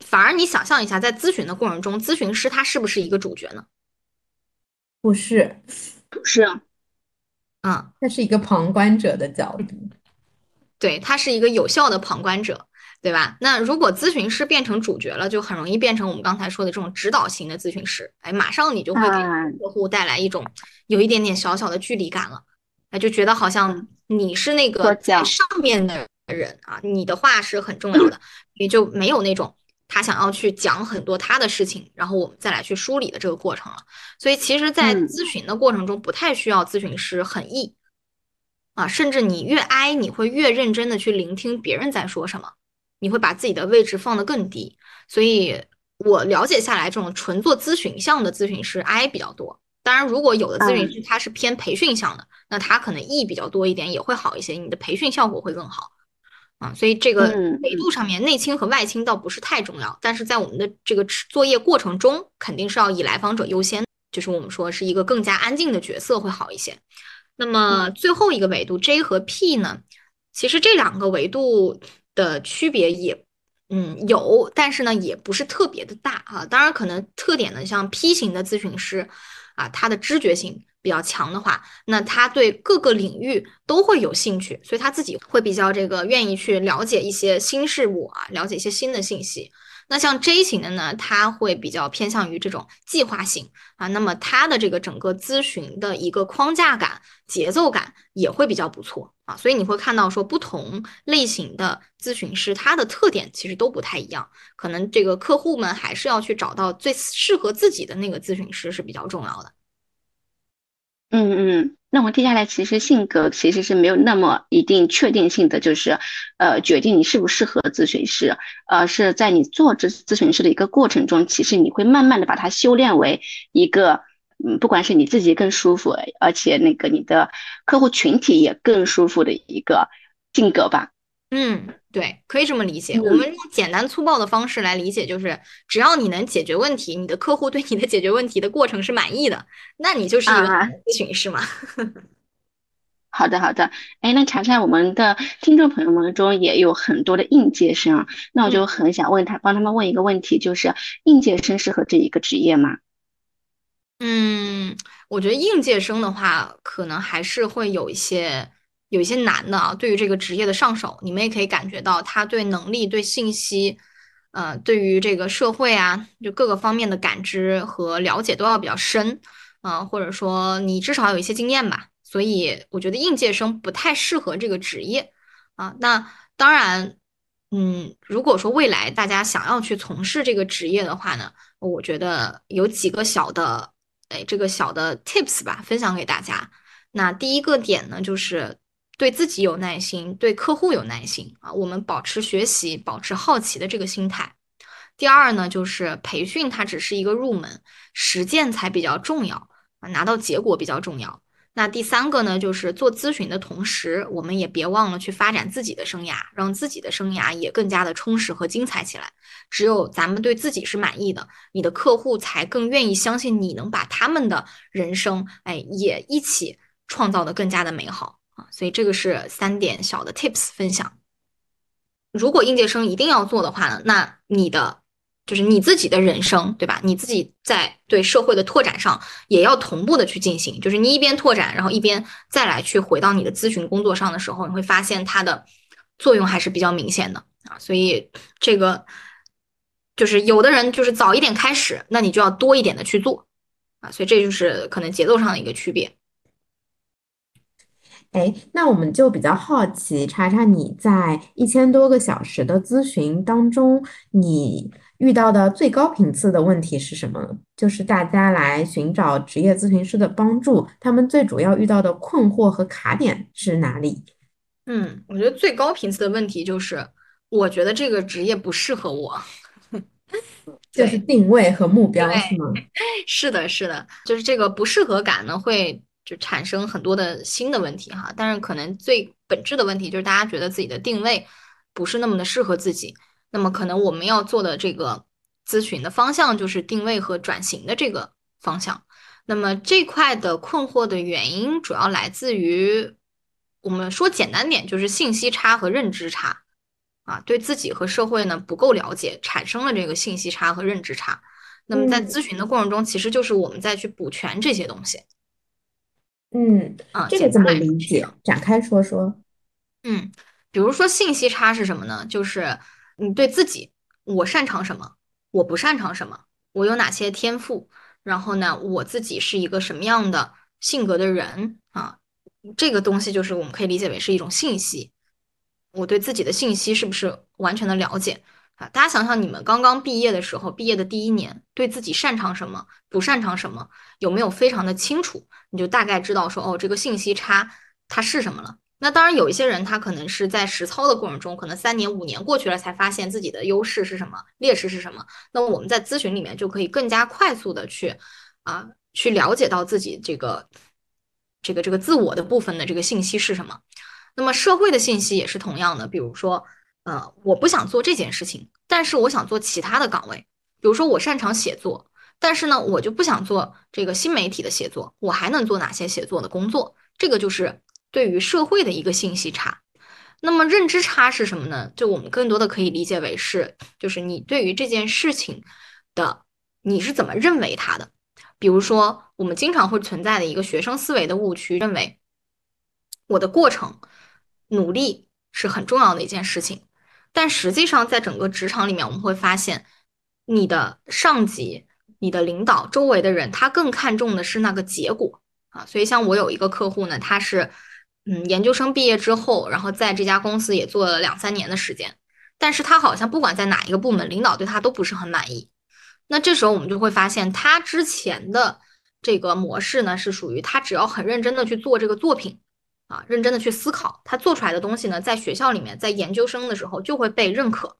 反而你想象一下，在咨询的过程中，咨询师他是不是一个主角呢？不是，不是，啊，他是一个旁观者的角度。对，他是一个有效的旁观者，对吧？那如果咨询师变成主角了，就很容易变成我们刚才说的这种指导型的咨询师。哎，马上你就会给啊客户带来一种有一点点小小的距离感了，哎，就觉得好像你是那个说教在上面的人啊，你的话是很重要的，也就没有那种他想要去讲很多他的事情，然后我们再来去梳理的这个过程了。所以其实，在嗯咨询的过程中，不太需要咨询师很 E 啊，甚至你越 I，你会越认真的去聆听别人在说什么，你会把自己的位置放得更低。所以我了解下来，这种纯做咨询项的咨询师 I 比较多。当然，如果有的咨询师他是偏培训项的，那他可能 E 比较多一点，也会好一些，你的培训效果会更好。啊，所以这个嗯维度上面，内倾和外倾倒不是太重要，但是在我们的这个作业过程中，肯定是要以来访者优先。就是我们说是一个更加安静的角色会好一些。那么最后一个维度 J 和 P 呢，其实这两个维度的区别也嗯有，但是呢也不是特别的大啊。当然可能特点呢，像 P 型的咨询师啊，他的知觉性。比较强的话，那他对各个领域都会有兴趣，所以他自己会比较这个愿意去了解一些新事物啊，了解一些新的信息。那像 J 型的呢，他会比较偏向于这种计划性啊，那么他的这个整个咨询的一个框架感、节奏感也会比较不错啊。所以你会看到说，不同类型的咨询师，他的特点其实都不太一样，可能这个客户们还是要去找到最适合自己的那个咨询师是比较重要的。嗯嗯，那我接下来其实性格其实是没有那么一定确定性的，就是呃决定你适不适合咨询师，呃是在你做咨咨询师的一个过程中，其实你会慢慢的把它修炼为一个，嗯，不管是你自己更舒服，而且那个你的客户群体也更舒服的一个性格吧。嗯，对，可以这么理解。我们用简单粗暴的方式来理解，就是只要你能解决问题，你的客户对你的解决问题的过程是满意的，那你就是一个咨询师嘛。好的，好的。哎，那查查，我们的听众朋友们中也有很多的应届生啊，那我就很想问他，帮他们问一个问题，就是应届生适合这一个职业吗？嗯，我觉得应届生的话，可能还是会有一些。有一些难的啊，对于这个职业的上手，你们也可以感觉到他对能力、对信息，呃，对于这个社会啊，就各个方面的感知和了解都要比较深，啊，或者说你至少有一些经验吧。所以我觉得应届生不太适合这个职业啊。那当然，嗯，如果说未来大家想要去从事这个职业的话呢，我觉得有几个小的，哎，这个小的 tips 吧，分享给大家。那第一个点呢，就是。对自己有耐心，对客户有耐心啊！我们保持学习、保持好奇的这个心态。第二呢，就是培训它只是一个入门，实践才比较重要啊，拿到结果比较重要。那第三个呢，就是做咨询的同时，我们也别忘了去发展自己的生涯，让自己的生涯也更加的充实和精彩起来。只有咱们对自己是满意的，你的客户才更愿意相信你能把他们的人生，哎，也一起创造的更加的美好。所以这个是三点小的 tips 分享。如果应届生一定要做的话呢，那你的就是你自己的人生，对吧？你自己在对社会的拓展上也要同步的去进行。就是你一边拓展，然后一边再来去回到你的咨询工作上的时候，你会发现它的作用还是比较明显的啊。所以这个就是有的人就是早一点开始，那你就要多一点的去做啊。所以这就是可能节奏上的一个区别。哎，那我们就比较好奇，查查你在一千多个小时的咨询当中，你遇到的最高频次的问题是什么？就是大家来寻找职业咨询师的帮助，他们最主要遇到的困惑和卡点是哪里？嗯，我觉得最高频次的问题就是，我觉得这个职业不适合我，就是定位和目标是吗？是的，是的，就是这个不适合感呢会。就产生很多的新的问题哈，但是可能最本质的问题就是大家觉得自己的定位不是那么的适合自己，那么可能我们要做的这个咨询的方向就是定位和转型的这个方向。那么这块的困惑的原因主要来自于我们说简单点就是信息差和认知差啊，对自己和社会呢不够了解，产生了这个信息差和认知差。那么在咨询的过程中，其实就是我们在去补全这些东西。嗯，啊，这个怎么理解？展开说说。嗯，比如说信息差是什么呢？就是你对自己，我擅长什么，我不擅长什么，我有哪些天赋，然后呢，我自己是一个什么样的性格的人啊？这个东西就是我们可以理解为是一种信息。我对自己的信息是不是完全的了解？大家想想，你们刚刚毕业的时候，毕业的第一年，对自己擅长什么，不擅长什么，有没有非常的清楚？你就大概知道说，哦，这个信息差它是什么了。那当然，有一些人他可能是在实操的过程中，可能三年五年过去了，才发现自己的优势是什么，劣势是什么。那么我们在咨询里面就可以更加快速的去啊，去了解到自己这个这个这个自我的部分的这个信息是什么。那么社会的信息也是同样的，比如说。呃，我不想做这件事情，但是我想做其他的岗位。比如说，我擅长写作，但是呢，我就不想做这个新媒体的写作，我还能做哪些写作的工作？这个就是对于社会的一个信息差。那么认知差是什么呢？就我们更多的可以理解为是，就是你对于这件事情的你是怎么认为它的。比如说，我们经常会存在的一个学生思维的误区，认为我的过程努力是很重要的一件事情。但实际上，在整个职场里面，我们会发现，你的上级、你的领导、周围的人，他更看重的是那个结果啊。所以，像我有一个客户呢，他是嗯研究生毕业之后，然后在这家公司也做了两三年的时间，但是他好像不管在哪一个部门，领导对他都不是很满意。那这时候我们就会发现，他之前的这个模式呢，是属于他只要很认真的去做这个作品。啊，认真的去思考，他做出来的东西呢，在学校里面，在研究生的时候就会被认可，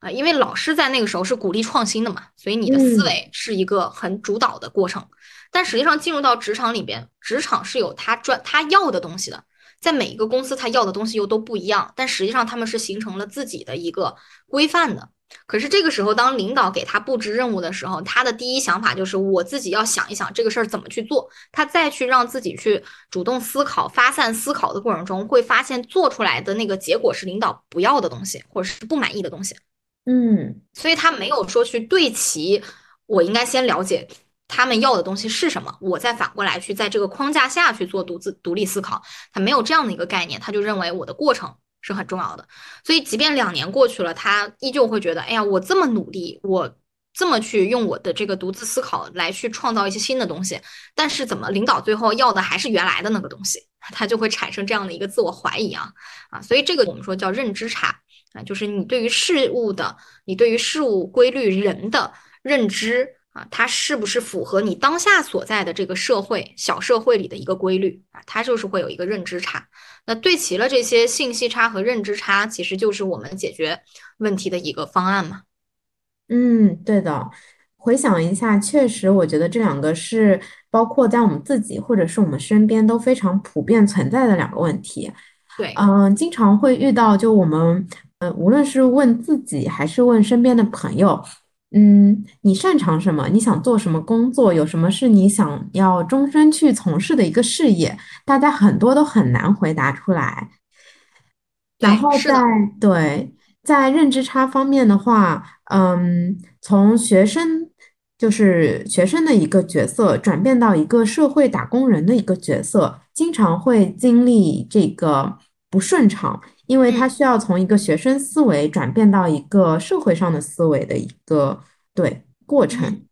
啊，因为老师在那个时候是鼓励创新的嘛，所以你的思维是一个很主导的过程。但实际上进入到职场里边，职场是有他专他要的东西的，在每一个公司他要的东西又都不一样，但实际上他们是形成了自己的一个规范的。可是这个时候，当领导给他布置任务的时候，他的第一想法就是我自己要想一想这个事儿怎么去做。他再去让自己去主动思考、发散思考的过程中，会发现做出来的那个结果是领导不要的东西，或者是不满意的东西。嗯，所以他没有说去对齐，我应该先了解他们要的东西是什么，我再反过来去在这个框架下去做独自独立思考。他没有这样的一个概念，他就认为我的过程。是很重要的，所以即便两年过去了，他依旧会觉得，哎呀，我这么努力，我这么去用我的这个独自思考来去创造一些新的东西，但是怎么领导最后要的还是原来的那个东西，他就会产生这样的一个自我怀疑啊啊，所以这个我们说叫认知差啊，就是你对于事物的，你对于事物规律人的认知。啊，它是不是符合你当下所在的这个社会小社会里的一个规律啊？它就是会有一个认知差。那对齐了这些信息差和认知差，其实就是我们解决问题的一个方案嘛。嗯，对的。回想一下，确实，我觉得这两个是包括在我们自己或者是我们身边都非常普遍存在的两个问题。对，嗯，经常会遇到，就我们，呃，无论是问自己还是问身边的朋友。嗯，你擅长什么？你想做什么工作？有什么是你想要终身去从事的一个事业？大家很多都很难回答出来。然后在对在认知差方面的话，嗯，从学生就是学生的一个角色转变到一个社会打工人的一个角色，经常会经历这个不顺畅。因为他需要从一个学生思维转变到一个社会上的思维的一个对过程，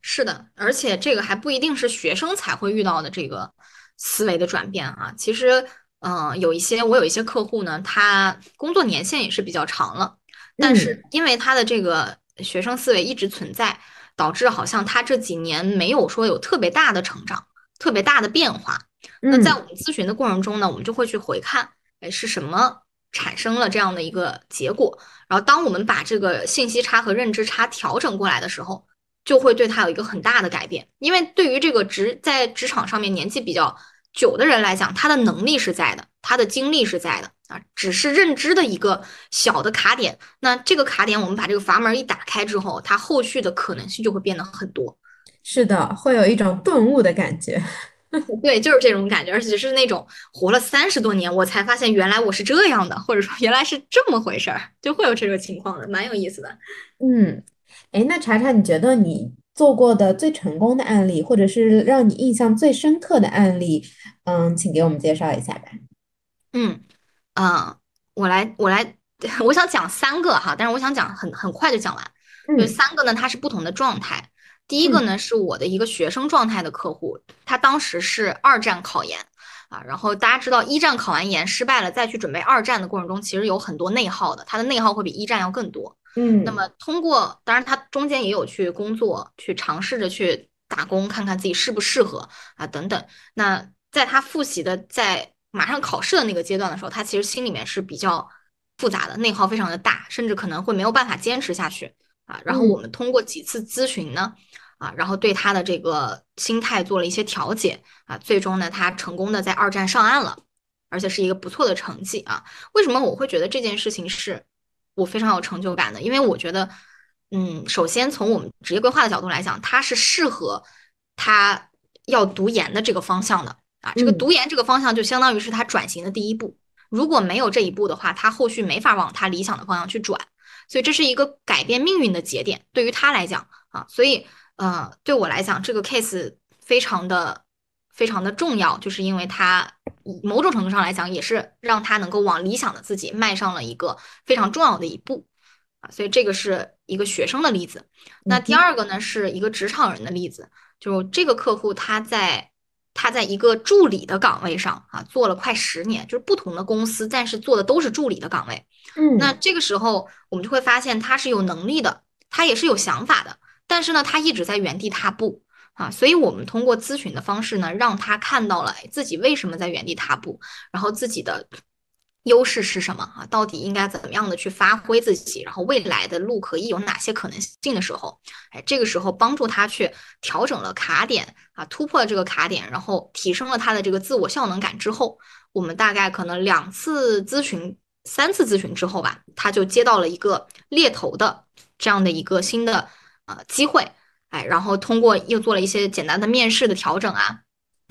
是的，而且这个还不一定是学生才会遇到的这个思维的转变啊。其实，嗯，有一些我有一些客户呢，他工作年限也是比较长了，但是因为他的这个学生思维一直存在，导致好像他这几年没有说有特别大的成长，特别大的变化。那在我们咨询的过程中呢，我们就会去回看。哎，是什么产生了这样的一个结果？然后，当我们把这个信息差和认知差调整过来的时候，就会对他有一个很大的改变。因为对于这个职在职场上面年纪比较久的人来讲，他的能力是在的，他的精力是在的啊，只是认知的一个小的卡点。那这个卡点，我们把这个阀门一打开之后，他后续的可能性就会变得很多。是的，会有一种顿悟的感觉。对，就是这种感觉，而且是那种活了三十多年，我才发现原来我是这样的，或者说原来是这么回事儿，就会有这种情况的，蛮有意思的。嗯，哎，那查查，你觉得你做过的最成功的案例，或者是让你印象最深刻的案例，嗯，请给我们介绍一下吧。嗯，啊，我来，我来，我想讲三个哈，但是我想讲很很快就讲完，就三个呢，它是不同的状态。第一个呢，是我的一个学生状态的客户，他当时是二战考研啊，然后大家知道一战考完研失败了，再去准备二战的过程中，其实有很多内耗的，他的内耗会比一战要更多。嗯，那么通过，当然他中间也有去工作，去尝试着去打工，看看自己适不适合啊等等。那在他复习的，在马上考试的那个阶段的时候，他其实心里面是比较复杂的，内耗非常的大，甚至可能会没有办法坚持下去。啊，然后我们通过几次咨询呢，啊，然后对他的这个心态做了一些调节，啊，最终呢，他成功的在二战上岸了，而且是一个不错的成绩啊。为什么我会觉得这件事情是我非常有成就感的？因为我觉得嗯，首先从我们职业规划的角度来讲，它是适合他要读研的这个方向的啊。这个嗯读研这个方向就相当于是他转型的第一步。如果没有这一步的话，他后续没法往他理想的方向去转。所以这是一个改变命运的节点，对于他来讲啊，所以呃，对我来讲，这个 case 非常的非常的重要，就是因为他某种程度上来讲，也是让他能够往理想的自己迈上了一个非常重要的一步啊。所以这个是一个学生的例子。那第二个呢，是一个职场人的例子，就这个客户他在他在一个助理的岗位上啊，做了快十年，就是不同的公司，但是做的都是助理的岗位。嗯，那这个时候，我们就会发现他是有能力的，他也是有想法的，但是呢，他一直在原地踏步啊。所以，我们通过咨询的方式呢，让他看到了哎自己为什么在原地踏步，然后自己的优势是什么啊？到底应该怎么样的去发挥自己，然后未来的路可以有哪些可能性的时候，哎，这个时候帮助他去调整了卡点啊，突破了这个卡点，然后提升了他的这个自我效能感之后，我们大概可能两次咨询。三次咨询之后吧，他就接到了一个猎头的这样的一个新的呃机会，哎，然后通过又做了一些简单的面试的调整啊，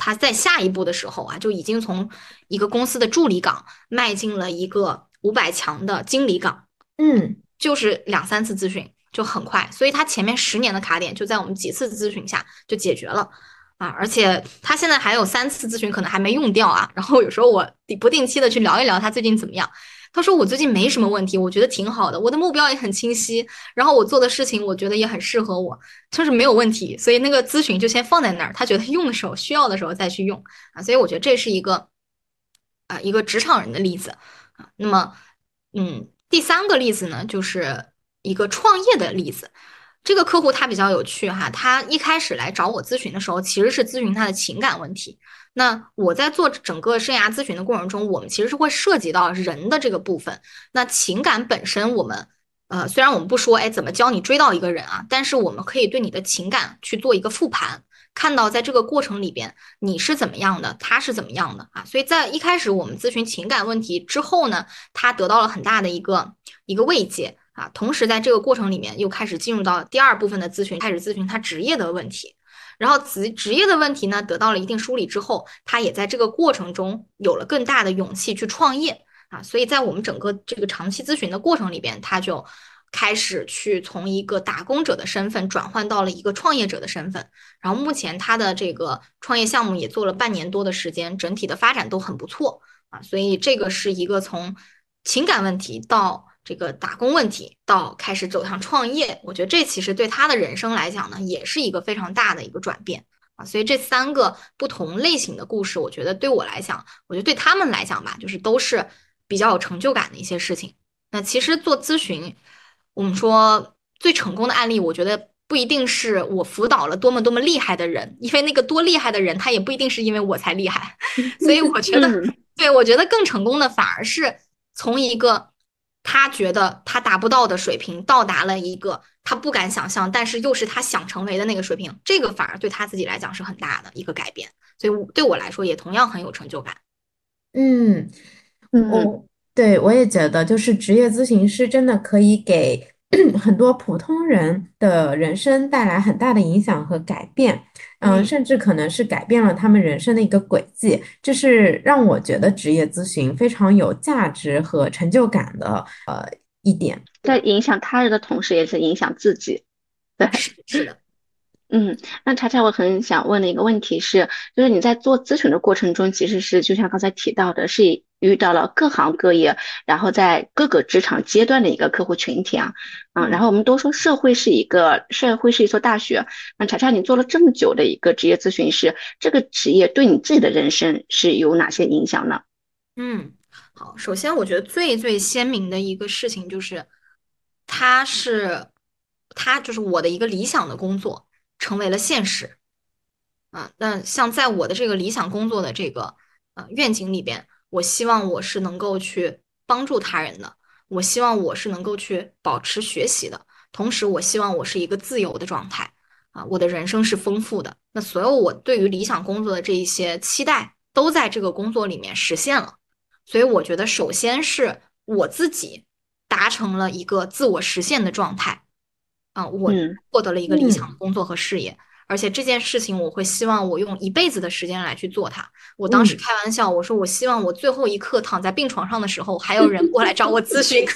他在下一步的时候啊，就已经从一个公司的助理岗迈进了一个五百强的经理岗，嗯就是两三次咨询就很快，所以他前面十年的卡点就在我们几次咨询下就解决了。啊，而且他现在还有三次咨询可能还没用掉啊。然后有时候我不定期的去聊一聊他最近怎么样。他说我最近没什么问题，我觉得挺好的，我的目标也很清晰，然后我做的事情我觉得也很适合我，就是没有问题。所以那个咨询就先放在那儿，他觉得用的时候需要的时候再去用啊。所以我觉得这是一个啊一个职场人的例子啊。那么嗯，第三个例子呢，就是一个创业的例子。这个客户他比较有趣哈，他一开始来找我咨询的时候，其实是咨询他的情感问题。那我在做整个生涯咨询的过程中，我们其实是会涉及到人的这个部分。那情感本身，我们呃虽然我们不说哎怎么教你追到一个人啊，但是我们可以对你的情感去做一个复盘，看到在这个过程里边你是怎么样的，他是怎么样的啊。所以在一开始我们咨询情感问题之后呢，他得到了很大的一个一个慰藉。啊，同时在这个过程里面又开始进入到第二部分的咨询，开始咨询他职业的问题，然后职职业的问题呢得到了一定梳理之后，他也在这个过程中有了更大的勇气去创业啊，所以在我们整个这个长期咨询的过程里边，他就开始去从一个打工者的身份转换到了一个创业者的身份，然后目前他的这个创业项目也做了半年多的时间，整体的发展都很不错啊，所以这个是一个从情感问题到这个打工问题到开始走向创业，我觉得这其实对他的人生来讲呢，也是一个非常大的一个转变啊。所以这三个不同类型的故事，我觉得对我来讲，我觉得对他们来讲吧，就是都是比较有成就感的一些事情。那其实做咨询，我们说最成功的案例，我觉得不一定是我辅导了多么多么厉害的人，因为那个多厉害的人，他也不一定是因为我才厉害。所以我觉得，嗯对我觉得更成功的反而是从一个。他觉得他达不到的水平，到达了一个他不敢想象，但是又是他想成为的那个水平，这个反而对他自己来讲是很大的一个改变，所以对我来说也同样很有成就感。嗯，嗯我对我也觉得，就是职业咨询师真的可以给 很多普通人的人生带来很大的影响和改变，嗯，嗯甚至可能是改变了他们人生的一个轨迹，这是让我觉得职业咨询非常有价值和成就感的呃一点。在影响他人的同时，也是影响自己。对，是是的，嗯，那查查，我很想问的一个问题是，就是你在做咨询的过程中，其实是就像刚才提到的，是遇到了各行各业，然后在各个职场阶段的一个客户群体啊，嗯，然后我们都说社会是一个社会是一所大学，那查查，你做了这么久的一个职业咨询师，这个职业对你自己的人生是有哪些影响呢？嗯，好，首先我觉得最最鲜明的一个事情就是，它是，它就是我的一个理想的工作成为了现实。啊，那像在我的这个理想工作的这个呃愿景里边，我希望我是能够去帮助他人的，我希望我是能够去保持学习的，同时我希望我是一个自由的状态啊，我的人生是丰富的。那所有我对于理想工作的这一些期待，都在这个工作里面实现了。所以我觉得，首先是我自己达成了一个自我实现的状态啊，我嗯获得了一个理想嗯的工作和事业。而且这件事情，我会希望我用一辈子的时间来去做它。我当时嗯开玩笑，我说我希望我最后一刻躺在病床上的时候，还有人过来找我咨询。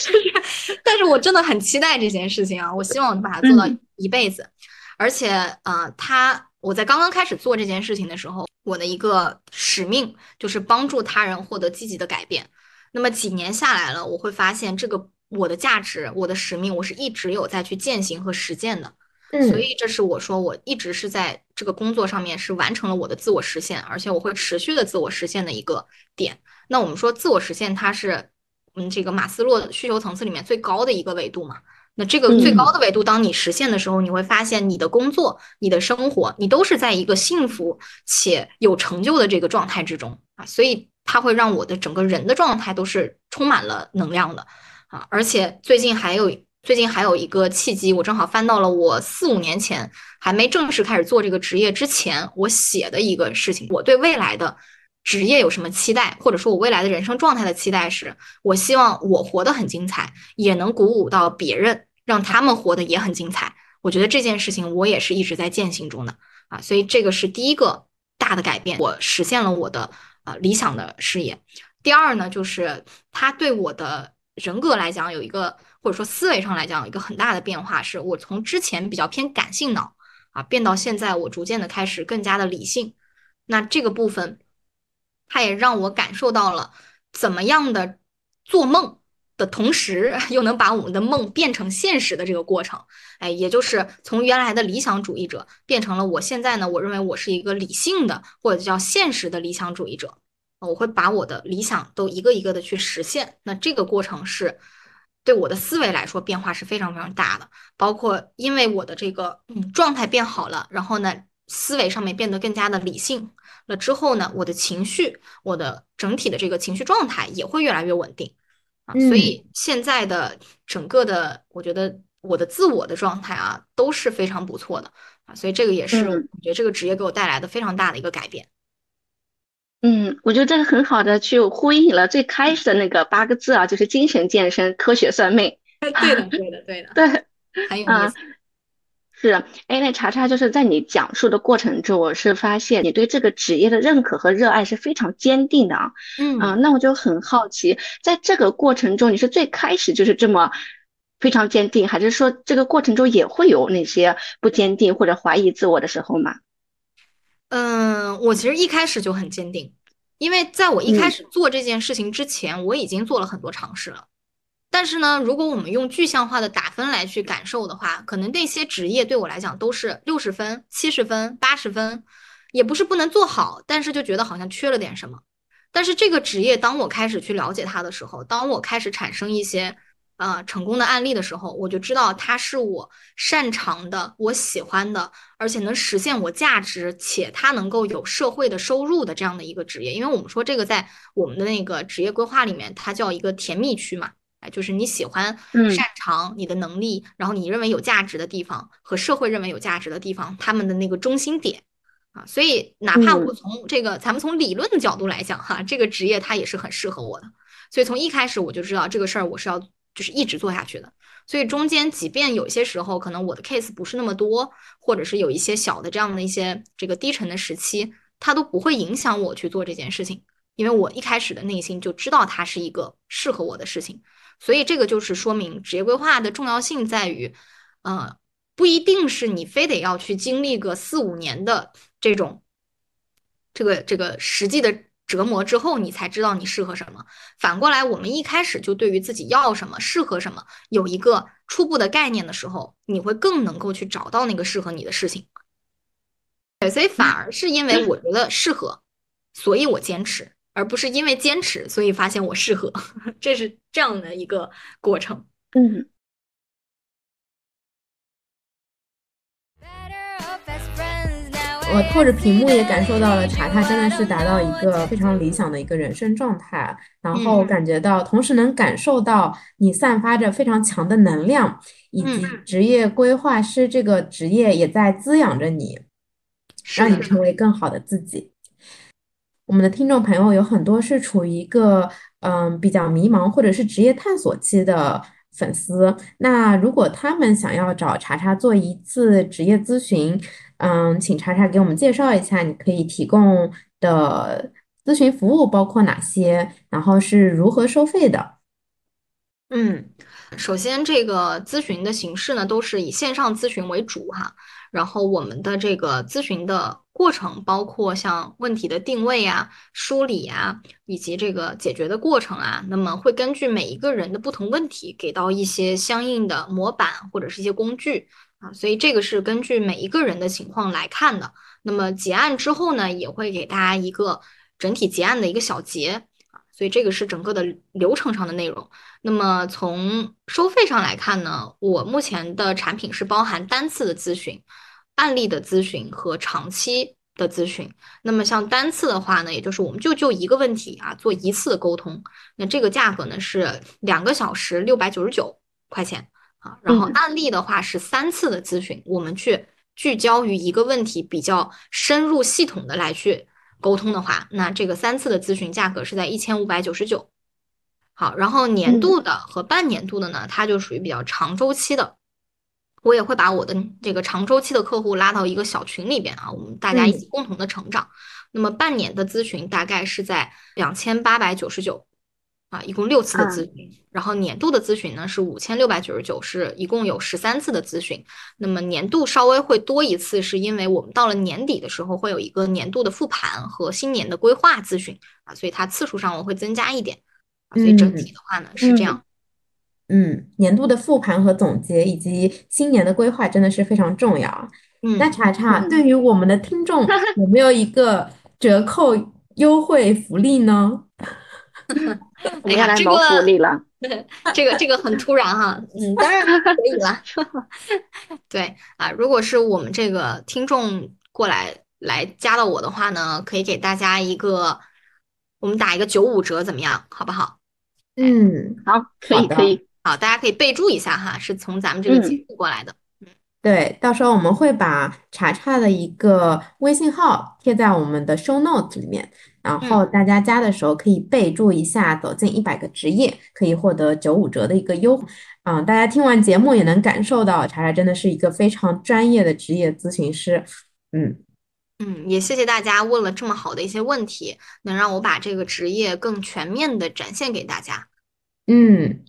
就是，但是我真的很期待这件事情啊！我希望我能把它做到嗯一辈子。而且，呃，他我在刚刚开始做这件事情的时候，我的一个使命就是帮助他人获得积极的改变。那么几年下来了，我会发现这个我的价值、我的使命，我是一直有在去践行和实践的。所嗯以这是我说我一直是在这个工作上面是完成了我的自我实现，而且我会持续的自我实现的一个点。那我们说自我实现，它是嗯这个马斯洛需求层次里面最高的一个维度嘛。那这个最高的维度，当你实现的时候，你会发现你的工作、你的生活，你都是在一个幸福且有成就的这个状态之中啊，所以它会让我的整个人的状态都是充满了能量的啊。而且最近还有最近还有一个契机，我正好翻到了我四五年前还没正式开始做这个职业之前，我写的一个事情，我对未来的。职业有什么期待，或者说我未来的人生状态的期待是，我希望我活得很精彩，也能鼓舞到别人，让他们活得也很精彩。我觉得这件事情我也是一直在践行中的啊，所以这个是第一个大的改变，我实现了我的呃理想的事业。第二呢，就是它对我的人格来讲有一个，或者说思维上来讲有一个很大的变化，是我从之前比较偏感性脑啊，变到现在我逐渐的开始更加的理性。那这个部分。它也让我感受到了怎么样的做梦的同时，又能把我们的梦变成现实的这个过程。哎，也就是从原来的理想主义者变成了我现在呢，我认为我是一个理性的或者叫现实的理想主义者。我会把我的理想都一个一个的去实现。那这个过程是对我的思维来说变化是非常非常大的，包括因为我的这个嗯状态变好了，然后呢思维上面变得更加的理性。了之后呢，我的情绪，我的整体的这个情绪状态也会越来越稳定啊。所以现在的整个的，我觉得我的自我的状态啊都是非常不错的啊。所以这个也是我觉得这个职业给我带来的非常大的一个改变。嗯，我觉得这个很好的去呼应了最开始的那个八个字啊，就是精神健身、科学算命。对的，对的，对的，对，很有 意思。是，哎，那查查就是在你讲述的过程中，我是发现你对这个职业的认可和热爱是非常坚定的啊。嗯啊，那我就很好奇，在这个过程中，你是最开始就是这么非常坚定，还是说这个过程中也会有那些不坚定或者怀疑自我的时候吗？嗯，我其实一开始就很坚定，因为在我一开始做这件事情之前，我已经做了很多尝试了。但是呢，如果我们用具象化的打分来去感受的话，可能那些职业对我来讲都是六十分、七十分、八十分，也不是不能做好，但是就觉得好像缺了点什么。但是这个职业，当我开始去了解它的时候，当我开始产生一些呃成功的案例的时候，我就知道它是我擅长的、我喜欢的，而且能实现我价值，且它能够有社会的收入的这样的一个职业。因为我们说这个在我们的那个职业规划里面，它叫一个甜蜜区嘛。哎，就是你喜欢、擅长你的能力，然后你认为有价值的地方和社会认为有价值的地方，他们的那个中心点啊，所以哪怕我从这个、咱们从理论的角度来讲哈，这个职业它也是很适合我的。所以从一开始我就知道这个事儿我是要就是一直做下去的。所以中间即便有些时候可能我的 case 不是那么多，或者是有一些小的这样的一些这个低沉的时期，它都不会影响我去做这件事情，因为我一开始的内心就知道它是一个适合我的事情。所以这个就是说明职业规划的重要性在于，呃，不一定是你非得要去经历个四五年的这种，这个这个实际的折磨之后，你才知道你适合什么。反过来，我们一开始就对于自己要什么、适合什么有一个初步的概念的时候，你会更能够去找到那个适合你的事情。对，所以反而是因为我觉得适合，所以我坚持。而不是因为坚持，所以发现我适合，这是这样的一个过程。嗯，我透着屏幕也感受到了查查真的是达到一个非常理想的一个人生状态，然后感觉到，同时能感受到你散发着非常强的能量，以及职业规划师这个职业也在滋养着你，让你成为更好的自己。我们的听众朋友有很多是处于一个嗯比较迷茫或者是职业探索期的粉丝。那如果他们想要找查查做一次职业咨询，嗯，请查查给我们介绍一下你可以提供的咨询服务包括哪些，然后是如何收费的。嗯，首先这个咨询的形式呢，都是以线上咨询为主哈。然后我们的这个咨询的过程，包括像问题的定位啊、梳理啊，以及这个解决的过程啊，那么会根据每一个人的不同问题，给到一些相应的模板或者是一些工具啊。所以这个是根据每一个人的情况来看的。那么结案之后呢，也会给大家一个整体结案的一个小结啊。所以这个是整个的流程上的内容。那么从收费上来看呢，我目前的产品是包含单次的咨询、案例的咨询和长期的咨询。那么像单次的话呢，也就是我们就就一个问题啊做一次的沟通，那这个价格呢是两个小时六百九十九块钱啊。然后案例的话是三次的咨询，我们去聚焦于一个问题，比较深入系统的来去沟通的话，那这个三次的咨询价格是在一千五百九十九。好，然后年度的和半年度的呢，它就属于比较长周期的。我也会把我的这个长周期的客户拉到一个小群里边啊，我们大家一起共同的成长。那么半年的咨询大概是在两千八百九十九啊，一共六次的咨询。然后年度的咨询呢是五千六百九十九，是一共有十三次的咨询。那么年度稍微会多一次，是因为我们到了年底的时候会有一个年度的复盘和新年的规划咨询啊，所以它次数上我会增加一点。所以整体的话呢是这样，嗯，年度的复盘和总结以及新年的规划真的是非常重要。嗯，那查查对于我们的听众 有没有一个折扣优惠福利呢？我们要来谋福利了，这个这个很突然哈，嗯，当然可以了。对啊，如果是我们这个听众过来来加到我的话呢，可以给大家一个。我们打一个九五折怎么样？好不好？嗯，好，可以，可以。好，大家可以备注一下哈，是从咱们这个节目过来的。嗯，对，到时候我们会把查查的一个微信号贴在我们的 show note 里面，然后大家加的时候可以备注一下“走进一百个职业”，可以获得九五折的一个优惠。嗯，大家听完节目也能感受到查查真的是一个非常专业的职业咨询师。嗯。嗯，也谢谢大家问了这么好的一些问题，能让我把这个职业更全面的展现给大家。嗯，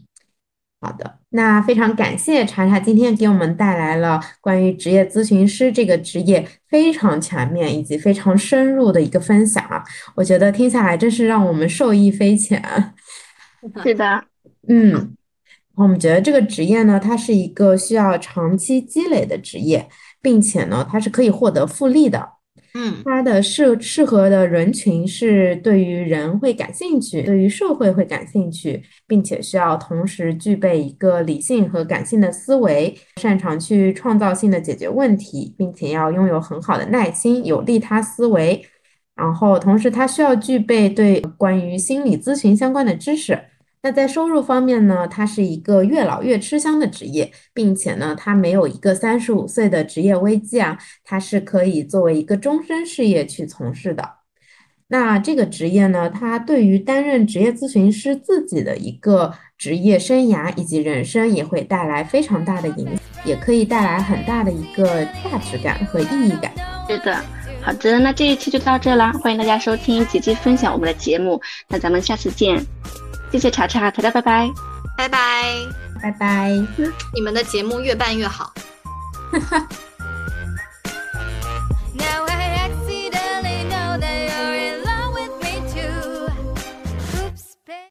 好的，那非常感谢查查今天给我们带来了关于职业咨询师这个职业非常全面以及非常深入的一个分享啊，我觉得听下来真是让我们受益匪浅。是的，嗯，我们觉得这个职业呢，它是一个需要长期积累的职业，并且呢，它是可以获得复利的。嗯，它的适适合的人群是对于人会感兴趣，对于社会会感兴趣，并且需要同时具备一个理性和感性的思维，擅长去创造性的解决问题，并且要拥有很好的耐心，有利他思维。然后同时，他需要具备对关于心理咨询相关的知识。那在收入方面呢，它是一个越老越吃香的职业，并且呢，它没有一个三十五岁的职业危机啊，它是可以作为一个终身事业去从事的。那这个职业呢，它对于担任职业咨询师自己的一个职业生涯以及人生也会带来非常大的影响，也可以带来很大的一个价值感和意义感。是的，好的，那这一期就到这啦，欢迎大家收听，姐姐分享我们的节目，那咱们下次见。谢谢查查，大家拜拜，拜拜，拜拜，你们的节目越办越好。